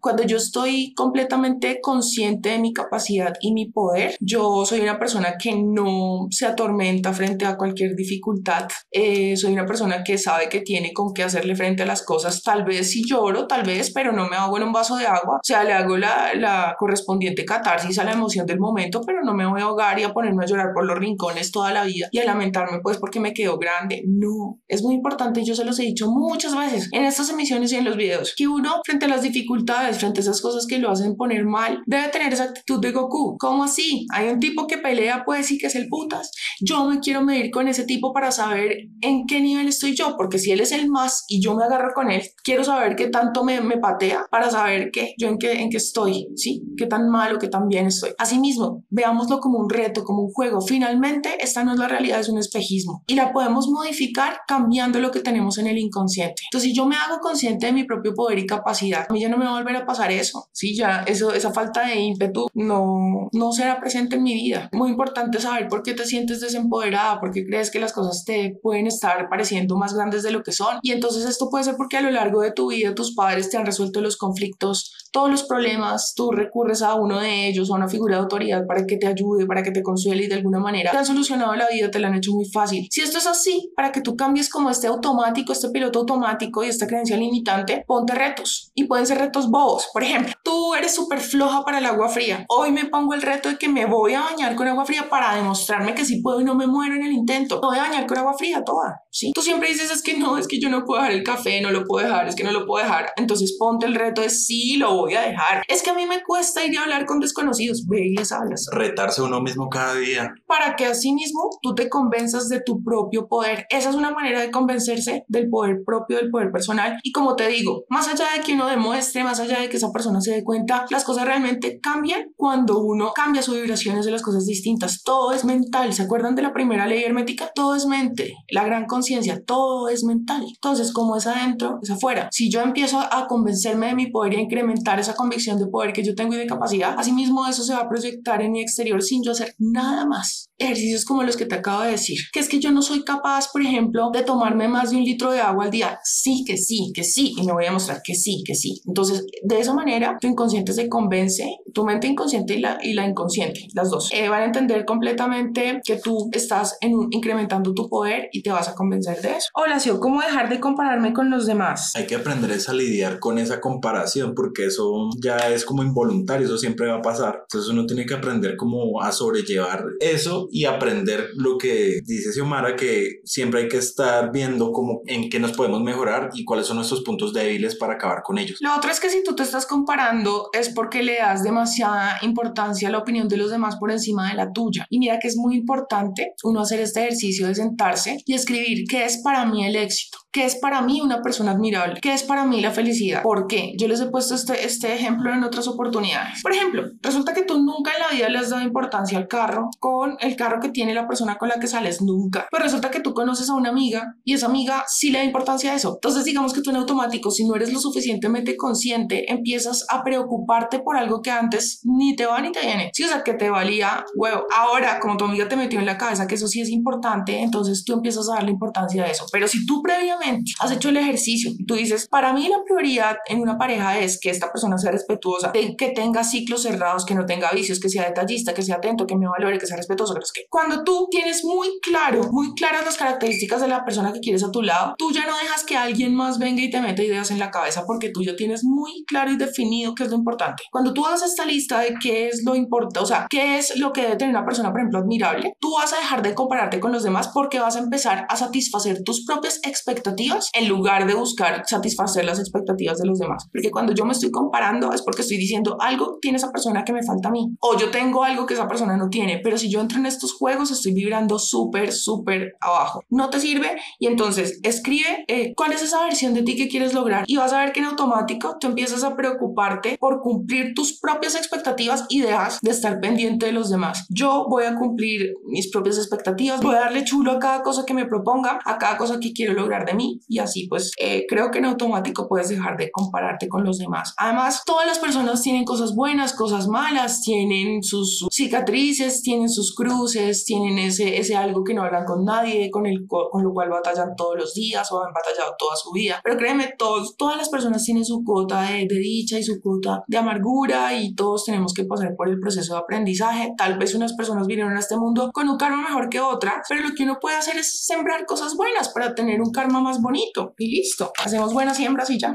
[SPEAKER 1] Cuando yo estoy completamente consciente de mi capacidad y mi poder. Yo soy una persona que no se atormenta frente a cualquier dificultad. Eh, soy una persona que sabe que tiene con qué hacerle frente a las cosas. Tal vez si lloro, tal vez, pero no me hago en un vaso de agua. O sea, le hago la, la correspondiente catarsis a la emoción del momento, pero no me voy a ahogar y a ponerme a llorar por los rincones toda la vida y a lamentarme pues porque me quedo grande. No, es muy importante, yo se los he dicho muchas veces en estas emisiones y en los videos, que uno frente a las dificultades, frente a esas cosas que lo hacen poner mal, debe tener esa actitud de Goku. ¿Cómo así? Hay un tipo que pelea, puede decir que es el putas. Yo me quiero medir con ese tipo para saber en qué nivel estoy yo, porque si él es el más y yo me agarro con él, quiero saber qué tanto me, me patea para saber qué, yo en qué, en qué estoy, ¿sí? Qué tan malo, qué tan bien estoy. Asimismo, veámoslo como un reto, como un juego. Finalmente, esta no es la realidad, es un espejismo y la podemos modificar cambiando lo que tenemos en el inconsciente. Entonces, si yo me hago consciente de mi propio poder y capacidad, a mí ya no me va a volver a pasar eso, ¿sí? Ya eso, esa falta de ímpetu no, no será presente en mi vida. Muy importante saber por qué te sientes desempoderada, por qué crees que las cosas te pueden estar pareciendo más grandes de lo que son. Y entonces esto puede ser porque a lo largo de tu vida tus padres te han resuelto los conflictos, todos los problemas, tú recurres a uno de ellos, a una figura de autoridad para que te ayude, para que te consuele y de alguna manera te han solucionado la vida, te la han hecho muy fácil. Si esto es así, para que tú cambies como este automático, este piloto automático y esta creencia limitante, ponte retos. Y pueden ser retos bobos. Por ejemplo, tú eres súper floja para el agua fría. Hoy me pongo el reto de que me voy a bañar con agua fría para demostrarme que sí puedo y no me muero en el intento. Me voy a bañar con agua fría toda, ¿sí? Tú siempre dices, es que no, es que yo no puedo dejar el café, no lo puedo dejar, es que no lo puedo dejar. Entonces ponte el reto de sí, lo voy a dejar. Es que a mí me cuesta ir a hablar con desconocidos. Ve y les hablas.
[SPEAKER 2] Retarse uno mismo cada día.
[SPEAKER 1] Para que así mismo tú te convenzas de tu propio poder. Esa es una manera de convencerse del poder propio, del poder personal. Y como te digo, más allá de que uno demuestre, más allá de que esa persona se dé cuenta, las cosas realmente cambian cuando uno cambia sus vibraciones de las cosas distintas. Todo es mental. ¿Se acuerdan de la primera ley hermética? Todo es mente. La gran conciencia, todo es mental. Entonces, como es adentro, es afuera. Si yo empiezo a convencerme de mi poder y a incrementar esa convicción de poder que yo tengo y de capacidad, asimismo eso se va a proyectar en mi exterior sin yo hacer nada más. Ejercicios como los que te acabo de decir, que es que yo no soy capaz, por ejemplo, de tomarme más de un litro de agua al día. Sí, que sí, que sí, y me voy a mostrar que sí, que sí. Entonces, de esa manera, tu inconsciente se convence, tu mente inconsciente y la, y la inconsciente, las dos, eh, van a entender completamente que tú estás en un, incrementando tu poder y te vas a convencer de eso. Hola, ¿cómo dejar de compararme con los demás?
[SPEAKER 2] Hay que aprender a lidiar con esa comparación porque eso ya es como involuntario, eso siempre va a pasar. Entonces uno tiene que aprender como a sobrellevar eso y aprender lo que dice Xiomara, que siempre hay que estar viendo como en qué nos podemos mejorar y cuáles son nuestros puntos débiles para acabar con ellos.
[SPEAKER 1] Lo otro es que si tú te estás comparando es porque le das demasiada importancia a la opinión de los demás por encima de la tuya. Y mira que es muy importante uno hacer este ejercicio de sentarse y escribir qué es para mí el éxito, qué es para mí una persona admirable, qué es para mí la felicidad. ¿Por qué? Yo les he puesto este, este ejemplo en otras oportunidades. Por ejemplo, resulta que tú nunca en la vida le has dado importancia al carro con el carro que tiene la persona con la que sales, nunca. Pues resulta que tú conoces a una amiga y esa amiga sí le da importancia a eso. Entonces digamos que tú en automático, si no eres lo suficientemente consciente, empiezas a preocuparte por algo que antes ni te va ni te viene. Sí, o sea, que te valía huevo. Ahora, como tu amiga te metió en la cabeza que eso sí es importante, entonces tú empiezas a darle importancia a eso. Pero si tú previamente has hecho el ejercicio y tú dices, para mí la prioridad en una pareja es que esta persona sea respetuosa, que tenga ciclos cerrados, que no tenga vicios, que sea detallista, que sea atento, que me valore, que sea respetuoso. Es que cuando tú tienes muy claro, muy claras las características de la persona que quieres a tu lado, tú ya no dejas que alguien más venga y te meta ideas en la cabeza porque tú ya tienes muy claro y definido qué es lo importante. Cuando tú hagas esta lista de qué es lo importante, o sea, qué es lo que debe tener una persona, por ejemplo, admirable, tú vas a dejar de compararte con los demás porque vas a empezar a satisfacer tus propias expectativas en lugar de buscar satisfacer las expectativas de los demás. Porque cuando yo me estoy comparando es porque estoy diciendo algo tiene esa persona que me falta a mí o yo tengo algo que esa persona no tiene, pero si yo entro en estos juegos estoy vibrando súper, súper abajo. No te sirve y entonces escribe eh, cuál es esa versión de ti que quieres lograr y vas a ver que en automático tú empiezas a preocuparte por cumplir tus propias expectativas y dejas de estar pendiente de los demás. Yo voy a cumplir mis propias expectativas, voy a darle chulo a cada cosa que me proponga, a cada cosa que quiero lograr de mí y así pues eh, creo que en automático puedes dejar de compararte con los demás. Además, todas las personas tienen cosas buenas, cosas malas, tienen sus, cicatrices, tienen sus cruces, tienen ese, ese algo que no hablan con nadie, con, el, con lo cual batallan todos los días o han batallado toda su vida. Pero créeme, todos, todas las personas tienen su cuota de, de dicha y su cuota de amargura y todos tenemos que pasar por el proceso de aprendizaje. Tal vez unas personas vinieron a este mundo con un karma mejor que otra, pero lo que uno puede hacer es sembrar cosas buenas para tener un karma más bonito. Y listo, hacemos buenas siembras y ya.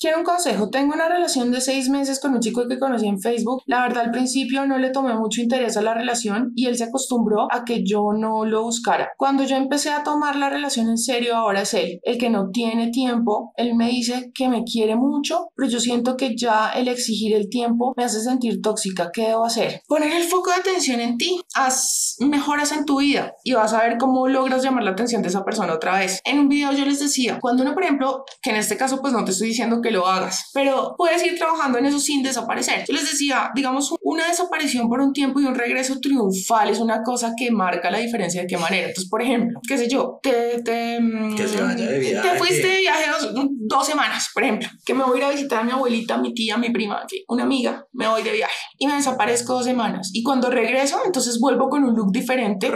[SPEAKER 1] Quiero un consejo. Tengo una relación de seis meses con un chico que conocí en Facebook. La verdad, al principio no le tomé mucho interés a la relación y él se acostumbró a que yo no lo buscara. Cuando yo empecé a tomar la relación en serio, ahora es él, el que no tiene tiempo. Él me dice que me quiere mucho, pero yo siento que ya el exigir el tiempo me hace sentir tóxica. ¿Qué debo hacer? Poner el foco de atención en ti. Haz mejoras en tu vida y vas a ver cómo logras llamar la atención de esa persona otra vez. En un video yo les decía, cuando uno, por ejemplo, que en este caso pues no te estoy diciendo que lo hagas, pero puedes ir trabajando en eso sin desaparecer. Yo les decía, digamos, una desaparición por un tiempo y un regreso triunfal es una cosa que marca la diferencia de qué manera. Entonces, por ejemplo, qué sé yo, te, te,
[SPEAKER 2] mm, que se vaya de viaje.
[SPEAKER 1] te fuiste de viaje dos, semanas, por ejemplo, que me voy a ir a visitar a mi abuelita, mi tía, mi prima, una amiga, me voy de viaje y me desaparezco dos semanas. Y cuando regreso, entonces vuelvo con un look diferente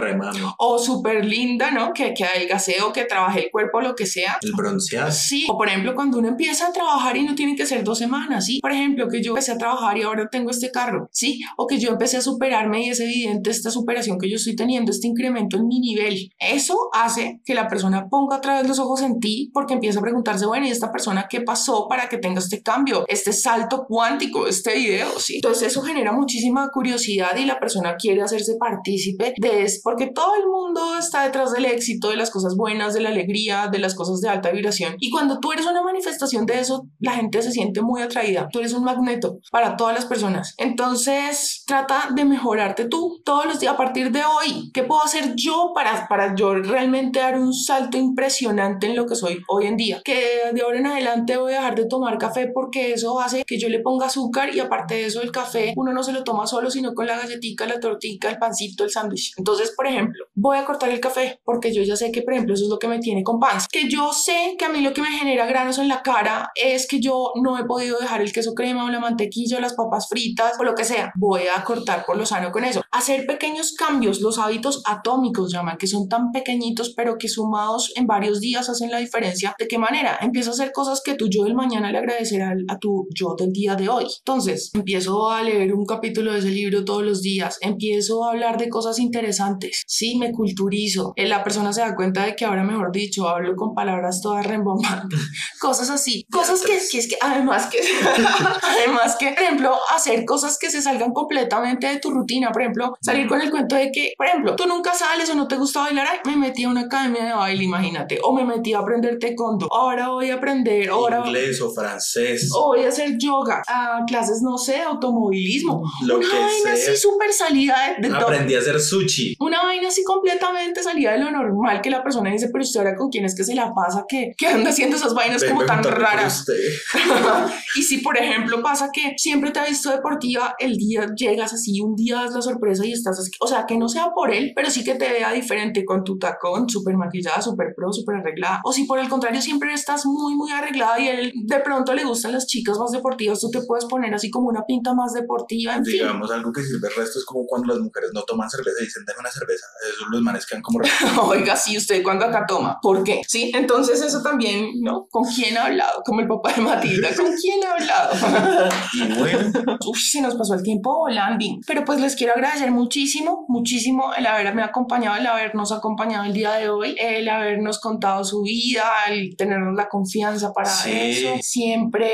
[SPEAKER 1] o súper linda, ¿no? Que, que adelgacé o que trabajé el cuerpo, lo que sea.
[SPEAKER 2] El bronceado.
[SPEAKER 1] Sí, o por ejemplo, cuando uno empieza a trabajar y no tiene que ser dos semanas, ¿sí? Por ejemplo, que yo empecé a trabajar y ahora tengo este carro, ¿sí? O que yo empecé a superarme y es evidente esta superación que yo estoy teniendo, este incremento en mi nivel. Eso hace que la persona ponga otra vez los ojos en ti porque empieza a preguntarse, bueno, ¿y esta persona qué pasó para que tenga este cambio, este salto cuántico, este video, ¿sí? Entonces eso genera muchísima curiosidad y la persona quiere hacerse partícipe de eso, porque todo el mundo está detrás del éxito, de las cosas buenas, de la alegría, de las cosas de alta vibración. Y cuando tú eres una manifestación de eso, la gente se siente muy atraída. Tú eres un magneto para todas las personas. Entonces, trata de mejorarte tú todos los días a partir de hoy. ¿Qué puedo hacer yo para, para yo realmente dar un salto impresionante en lo que soy hoy en día? Que de ahora en adelante voy a dejar de tomar café porque eso hace que yo le ponga azúcar y aparte de eso el café uno no se lo toma solo, sino con la galletita, la tortita, el pancito, el sándwich. Entonces, por ejemplo, voy a cortar el café porque yo ya sé que, por ejemplo, eso es lo que me tiene con panza. Que yo sé que a mí lo que me genera granos en la cara es que yo no he podido dejar el queso crema o la mantequilla o las papas fritas o lo que sea. Voy a cortar por lo sano con eso. Hacer pequeños cambios, los hábitos atómicos llaman, que son tan pequeñitos pero que sumados en varios días hacen la diferencia. ¿De qué manera? Empiezo a hacer cosas que tu yo del mañana le agradecerá a tu yo del día de hoy. Entonces, empiezo a leer un capítulo de ese libro todos los días, empiezo a hablar de cosas interesantes, sí, me culturizo. Eh, la persona se da cuenta de que ahora, mejor dicho, hablo con palabras todas rembombantes, cosas así, cosas que, que es que además que, además que, por ejemplo, hacer cosas que se salgan completamente de tu rutina, por ejemplo, salir con el cuento de que, por ejemplo, tú nunca sales o no te gusta bailar, Ay, me metí a una academia de baile, imagínate, o me metí a aprender taekwondo, ahora voy a aprender, ahora
[SPEAKER 2] inglés o francés,
[SPEAKER 1] o voy a hacer yoga, a clases, no sé, automovilismo,
[SPEAKER 2] lo
[SPEAKER 1] una
[SPEAKER 2] que
[SPEAKER 1] vaina así súper salida de, de todo.
[SPEAKER 2] Aprendí a hacer sushi.
[SPEAKER 1] Una vaina así completamente salida de lo normal que la persona dice, pero usted ahora con quién es que se la pasa, que, que anda haciendo esas vainas como tan raras.
[SPEAKER 2] usted.
[SPEAKER 1] y si por ejemplo pasa que siempre te ha visto deportiva, el día llegas así, un día das la sorpresa y estás así, o sea, que no sea por él, pero sí que te vea diferente con tu tacón, súper maquillada, súper pro, súper arreglada. O si por el contrario siempre estás muy, muy arreglada y él de pronto le gustan las chicas más deportivas, tú te puedes poner así como una pinta más deportiva, en fin.
[SPEAKER 2] Digamos, algo que sirve el resto es como cuando las mujeres no toman cerveza y dicen, dame una cerveza. Eso los manes quedan como...
[SPEAKER 1] Oiga, sí, usted cuando acá toma, ¿por qué? Sí, entonces eso también, ¿no? ¿Con quién ha hablado? Como el papá Matilda, ¿con quién ha hablado?
[SPEAKER 2] y bueno,
[SPEAKER 1] Uf, se nos pasó el tiempo volando. Pero pues les quiero agradecer muchísimo, muchísimo el haberme acompañado, el habernos acompañado el día de hoy, el habernos contado su vida, el tenernos la confianza para
[SPEAKER 2] Sí.
[SPEAKER 1] eso. Siempre,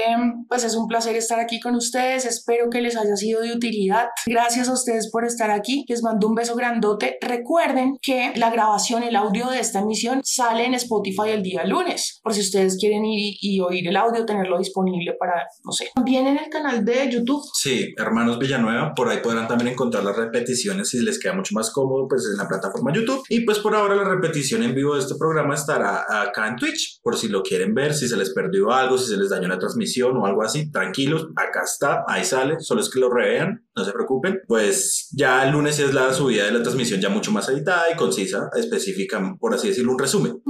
[SPEAKER 1] pues es un placer estar aquí con ustedes. Espero que les haya sido de utilidad. Gracias a ustedes por estar aquí. Les mando un beso grandote. Recuerden que la grabación, el audio de esta emisión sale en Spotify el día lunes. Por si ustedes quieren ir y oír el audio, tenerlo disponible para, no sé. También en el canal de YouTube.
[SPEAKER 2] sí, Hermanos Villanueva, por ahí podrán también encontrar las repeticiones si les queda mucho más cómodo, pues en la plataforma YouTube. Y pues por ahora la repetición en vivo de este programa estará acá en Twitch, por si lo quieren ver, si se les perdió algo, si se les dañó la transmisión o algo así, tranquilos, acá está, ahí sale, solo es que lo revean, no se preocupen. Pues ya el lunes es la subida de la transmisión ya mucho más editada y concisa, específica, por así decirlo, un resumen.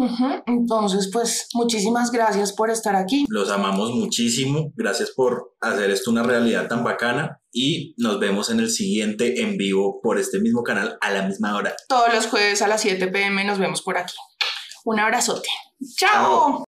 [SPEAKER 1] Entonces, pues muchísimas gracias por estar aquí.
[SPEAKER 2] Los amamos muchísimo. Gracias por hacer esto una realidad tan bacana. Y nos vemos en el siguiente en vivo por este mismo canal a la misma hora.
[SPEAKER 1] Todos los jueves a las 7 pm nos vemos por aquí. Un abrazote. ¡Chao!